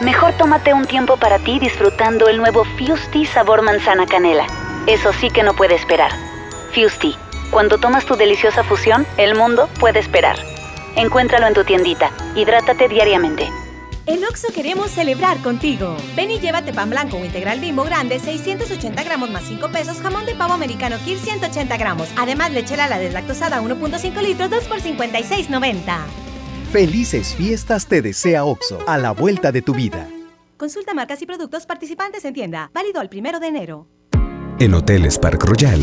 Mejor tómate un tiempo para ti disfrutando el nuevo Fusti sabor manzana canela. Eso sí que no puede esperar. Fusti, cuando tomas tu deliciosa fusión, el mundo puede esperar. Encuéntralo en tu tiendita. Hidrátate diariamente.
En Oxo queremos celebrar contigo. Ven y llévate pan blanco o integral bimbo grande, 680 gramos más 5 pesos, jamón de pavo americano Kir 180 gramos. Además, lechera la deslactosada 1.5 litros, 2 por 56.90.
Felices fiestas te desea OXO, a la vuelta de tu vida.
Consulta marcas y productos participantes en tienda. Válido al primero de enero.
En Hoteles Park Royal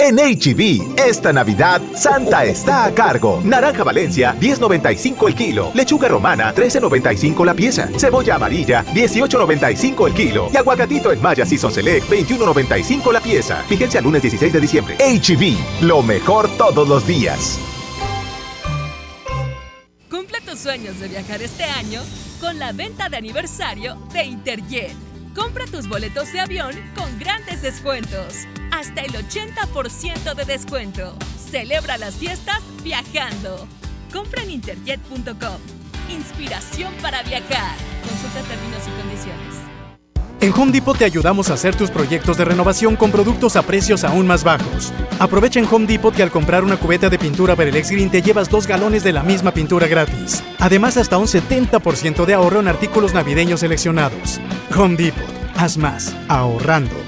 En HB, esta Navidad, Santa está a cargo. Naranja Valencia, 10.95 el kilo. Lechuga romana, 13.95 la pieza. Cebolla amarilla, 18.95 el kilo. Y aguacatito en Maya Season Select, 21.95 la pieza. Fíjense al lunes 16 de diciembre. HB, lo mejor todos los días.
Cumple tus sueños de viajar este año con la venta de aniversario de Interjet. Compra tus boletos de avión con grandes descuentos hasta el 80% de descuento. Celebra las fiestas viajando. Compra en interjet.com. Inspiración para viajar. Consulta términos y condiciones.
En Home Depot te ayudamos a hacer tus proyectos de renovación con productos a precios aún más bajos. Aprovecha en Home Depot que al comprar una cubeta de pintura Berelex Green te llevas dos galones de la misma pintura gratis. Además, hasta un 70% de ahorro en artículos navideños seleccionados. Home Depot. Haz más. Ahorrando.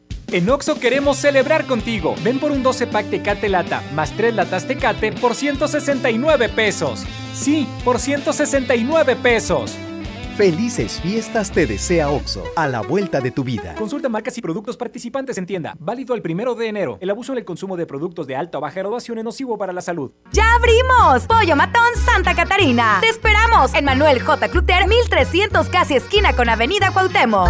En Oxo queremos celebrar contigo. Ven por un 12 pack Tecate Lata más 3 latas Tecate por 169 pesos. Sí, por 169 pesos.
Felices fiestas te desea OXO, a la vuelta de tu vida.
Consulta marcas y productos participantes en tienda. Válido el primero de enero. El abuso en el consumo de productos de alta o baja graduación es nocivo para la salud.
¡Ya abrimos! Pollo Matón Santa Catarina. Te esperamos en Manuel J. Cluter, 1300 casi esquina con Avenida Cuauhtémoc.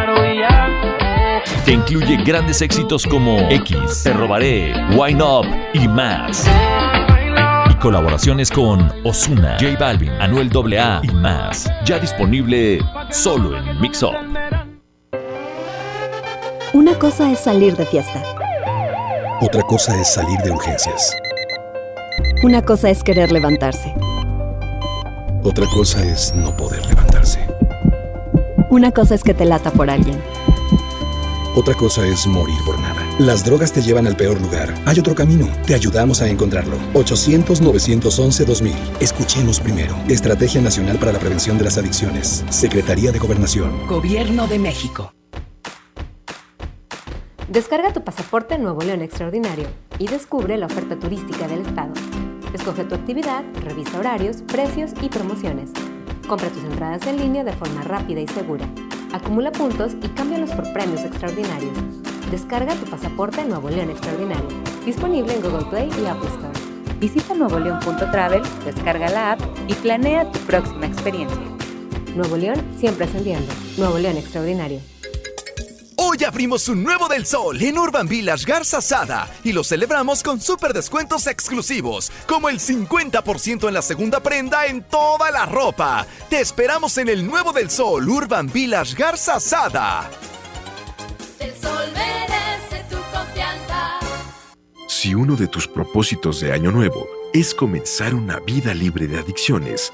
Que incluye grandes éxitos como X, Te Robaré, Wine Up y más. Y colaboraciones con Osuna, J Balvin, Anuel AA y más. Ya disponible solo en Mix Up.
Una cosa es salir de fiesta.
Otra cosa es salir de urgencias.
Una cosa es querer levantarse.
Otra cosa es no poder levantarse.
Una cosa es que te lata por alguien.
Otra cosa es morir por nada. Las drogas te llevan al peor lugar. Hay otro camino. Te ayudamos a encontrarlo. 800-911-2000. Escuchemos primero. Estrategia Nacional para la Prevención de las Adicciones. Secretaría de Gobernación.
Gobierno de México.
Descarga tu pasaporte Nuevo León Extraordinario y descubre la oferta turística del Estado. Escoge tu actividad, revisa horarios, precios y promociones. Compra tus entradas en línea de forma rápida y segura. Acumula puntos y cámbialos por premios extraordinarios. Descarga tu pasaporte Nuevo León Extraordinario. Disponible en Google Play y Apple Store. Visita nuevoleón.travel, descarga la app y planea tu próxima experiencia. Nuevo León siempre ascendiendo. Nuevo León Extraordinario.
Hoy abrimos un nuevo del sol en Urban Village Garza Sada y lo celebramos con super descuentos exclusivos, como el 50% en la segunda prenda en toda la ropa. Te esperamos en el nuevo del sol Urban Village Garza Sada.
El sol merece tu confianza.
Si uno de tus propósitos de Año Nuevo es comenzar una vida libre de adicciones,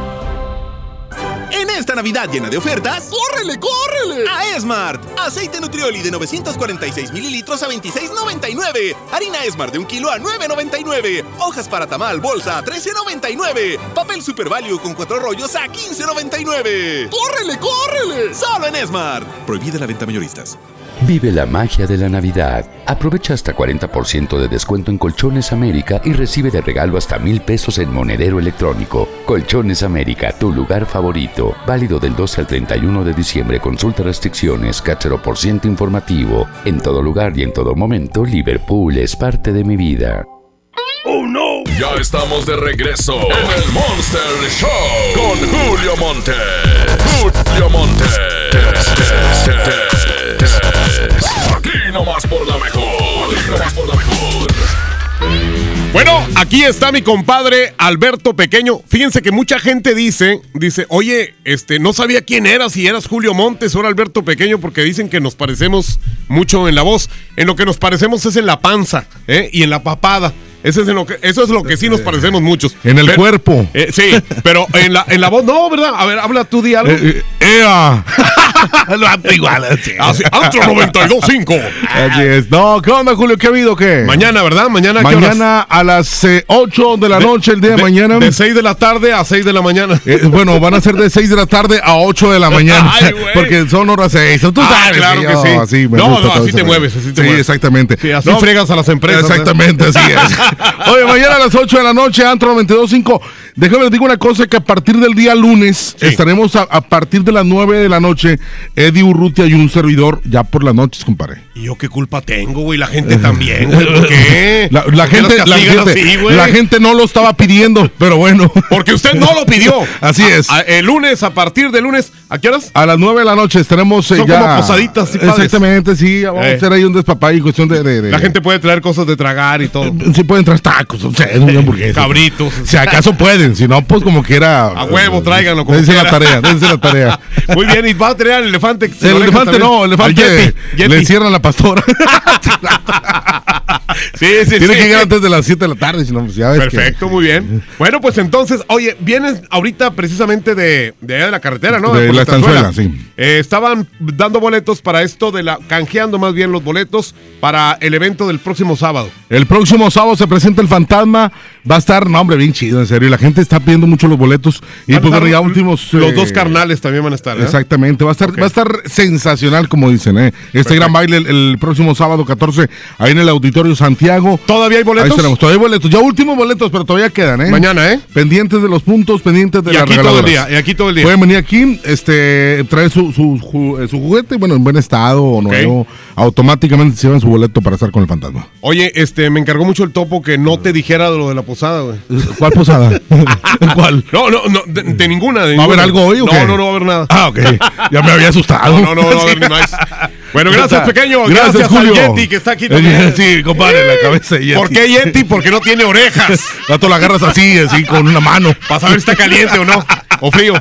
En esta Navidad llena de ofertas, ¡córrele, córrele! A Esmart. Aceite Nutrioli de 946 mililitros a 26,99. Harina Esmart de un kilo a 9,99. Hojas para tamal, bolsa a 13,99. Papel Super Value con cuatro rollos a 15,99. ¡Córrele, córrele! Solo en Esmart. Prohibida la venta mayoristas.
Vive la magia de la Navidad. Aprovecha hasta 40% de descuento en Colchones América y recibe de regalo hasta mil pesos en monedero electrónico. Colchones América, tu lugar favorito. Válido del 12 al 31 de diciembre. Consulta restricciones, cachero por ciento informativo. En todo lugar y en todo momento, Liverpool es parte de mi vida.
¡Oh, no! Ya estamos de regreso en el Monster Show con Julio Monte. Julio Monte. Aquí por la mejor.
Bueno, aquí está mi compadre Alberto Pequeño. Fíjense que mucha gente dice, dice, oye, este, no sabía quién eras, si eras Julio Montes o era Alberto Pequeño, porque dicen que nos parecemos mucho en la voz. En lo que nos parecemos es en la panza ¿eh? y en la papada. Eso es, en lo que, eso es lo que sí nos parecemos muchos.
En el
Pero-
cuerpo.
eh, sí, pero en la, en la voz, no, ¿verdad? A ver, habla tú, di algo.
Eh, eh, ¡Ea! Lo hago igual. Así,
Antro 92.5.
Así es. No, ¿qué onda, Julio? ¿Qué ha habido? ¿Qué?
Mañana, ¿verdad? Mañana, ¿a qué horas?
Mañana a las eh, 8 de la noche, el día de, mañana.
De 6 de la tarde a 6 de la mañana.
Eh, bueno, van a ser de 6 de la tarde a 8 de la mañana.
Ay, güey.
porque son horas 6. Tú
Ah,
sabes
claro que
yo,
sí.
así
No, no, así te mueves, así te
sí,
mueves.
exactamente.
Sí, así fregas a las empresas.
Exactamente, así es. Oye, mañana a las 8 de la noche, Antro 92.5. Déjame les digo una cosa, que a partir del día lunes estaremos a, a partir de las 9 de la noche, Eddie Urrutia y un servidor ya por las noches, compadre.
¿Y yo qué culpa tengo, güey? La gente también, güey. ¿Por qué?
La, la
¿Por qué
gente, la, gente,
así, güey?
la gente no lo estaba pidiendo, pero bueno.
Porque usted no lo pidió.
Así es.
A- a- el lunes, a partir de lunes, ¿a qué horas?
A las 9 de la noche estaremos eh,
Son
ya.
como posaditas, sí.
Exactamente, sí. Vamos
Eh.
a hacer ahí un despapay y cuestión de. de- de-
La gente puede traer cosas de tragar y todo.
Sí pueden traer tacos, o sea, una hamburguesa.
Cabritos.
Si acaso pueden, si no, pues como quiera.
A huevo, tráiganlo como
Dense la tarea, dense la tarea.
Muy bien, y va a traer al elefante.
El elefante
también.
no, el elefante
Yeti, Yeti.
le cierran la pastora.
Sí, sí,
Tiene
sí.
que llegar antes de las 7 de la tarde, si no, pues ya ves que-
Perfecto, muy bien. Bueno, pues entonces, oye, vienes ahorita precisamente de, de allá de la carretera, ¿no?
De la
estanzuela,
sí.
Eh, estaban dando boletos para esto de la, canjeando más bien los boletos para el evento del próximo sábado.
El próximo sábado se presenta el fantasma. Va a estar, no, hombre, bien chido, en serio. La gente está pidiendo mucho los boletos. Y pues bueno, ya últimos.
Los
eh,
dos carnales también van a estar, ¿eh?
Exactamente, va a estar, va a estar sensacional, como dicen, ¿eh? Este gran baile el, el próximo sábado 14, ahí en el Auditorio Santiago.
¿Todavía hay boletos?
Ahí estaremos, todavía hay boletos, ya últimos boletos, pero todavía quedan, ¿eh?
Mañana, ¿eh?
Pendientes de los puntos, pendientes de
Y
las
aquí todo el día, y aquí todo el día.
Pueden venir aquí, este, traer su, su, ju- eh, su juguete, bueno, en buen estado o nuevo, automáticamente se llevan su boleto para estar con el fantasma.
Oye, este, me encargó mucho el topo que no te dijera lo de la posada, güey.
¿Cuál posada? ¿Cuál?
No, no, no, de, de ninguna. de
¿Va a haber algo hoy o
no,
qué?
No, no, va a haber nada.
Ah, ok. Ya me había asustado.
No, no, no, no va a haber ni más. Bueno, gracias, pequeño.
Gracias,
Gracias,
Julio.
al Yeti que está aquí también.
Sí, compadre, la cabeza de Yeti.
¿Por qué Yeti? Porque no tiene orejas.
Rato la agarras así, así, con una mano.
Para saber si está caliente o no. O frío.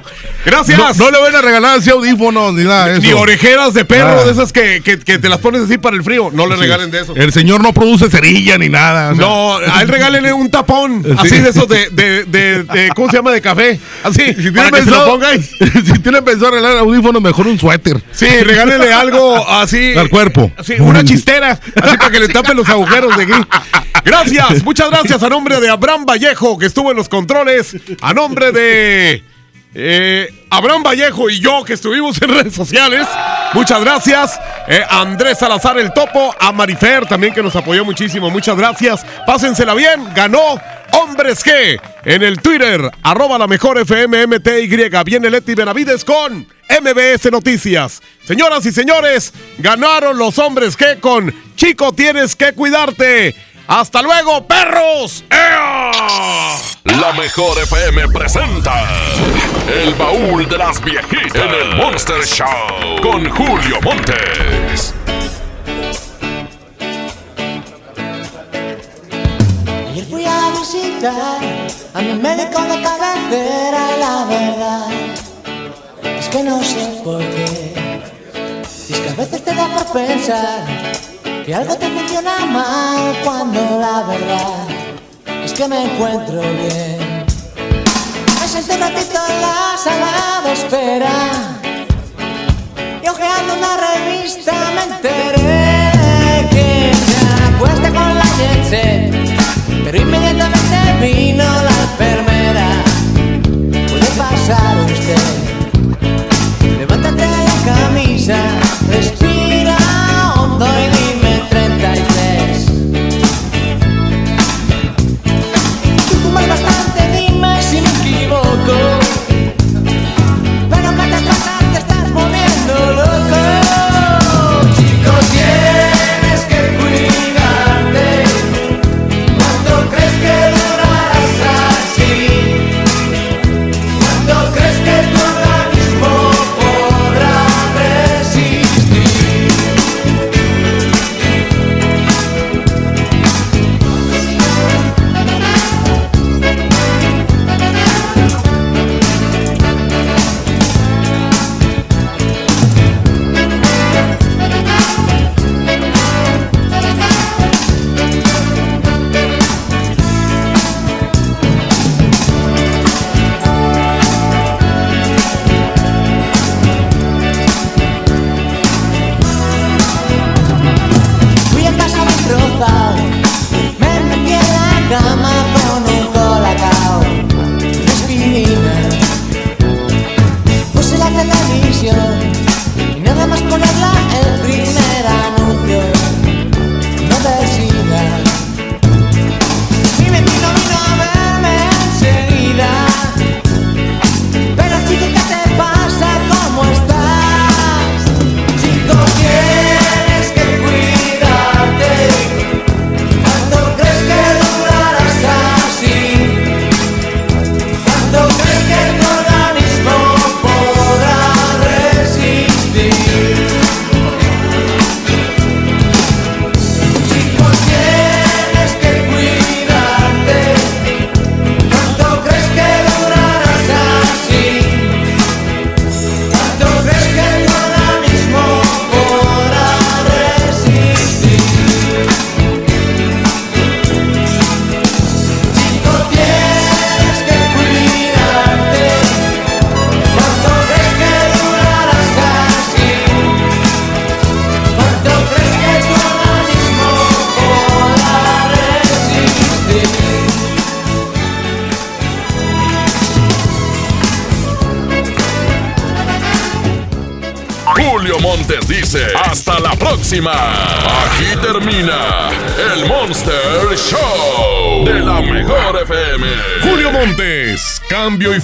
Gracias.
No, no le van a regalar así audífonos ni nada de eso.
Ni orejeras de perro,
Ah.
de esas que, que, que te las pones así para el frío. No le regalen de eso.
El señor no produce cerilla ni nada. o sea.
No, a él regálenle un tapón,
Sí.
así de esos de, de, de, de- ¿cómo se llama? De café. Así,
Si
para
tienen
que se lo
pensado,
pongan.
si tienen pensado audífonos, mejor un suéter.
Sí, regálenle algo así.
Al cuerpo.
Sí, una chistera, así para que le tapen los agujeros de aquí. Gracias, muchas gracias a nombre de Abraham Vallejo, que estuvo en los controles. A nombre de eh, Abraham Vallejo y yo, que estuvimos en redes sociales. Muchas gracias. Eh, Andrés Salazar el Topo, a Marifer también, que nos apoyó muchísimo. Muchas gracias. Pásensela bien. Ganó Hombres G en el Twitter, arroba la mejor FMMTY. Viene Leti Benavides con MBS Noticias. Señoras y señores, ganaron los Hombres G con Chico, tienes que cuidarte. Hasta luego, perros. ¡Ea!
La mejor FM presenta El baúl de las viejitas en el Monster Show con Julio Montes.
Ayer fui a visitar a mi médico de cabecera la verdad es que no sé por qué. Y es que a veces te da por pensar que algo te funciona mal cuando la verdad es que me encuentro bien. Me senté un ratito en la sala de espera y hojeando una revista me enteré que se acuesta con la set. Pero inmediatamente vino la enfermera. Puede pasar usted. Levántate la camisa,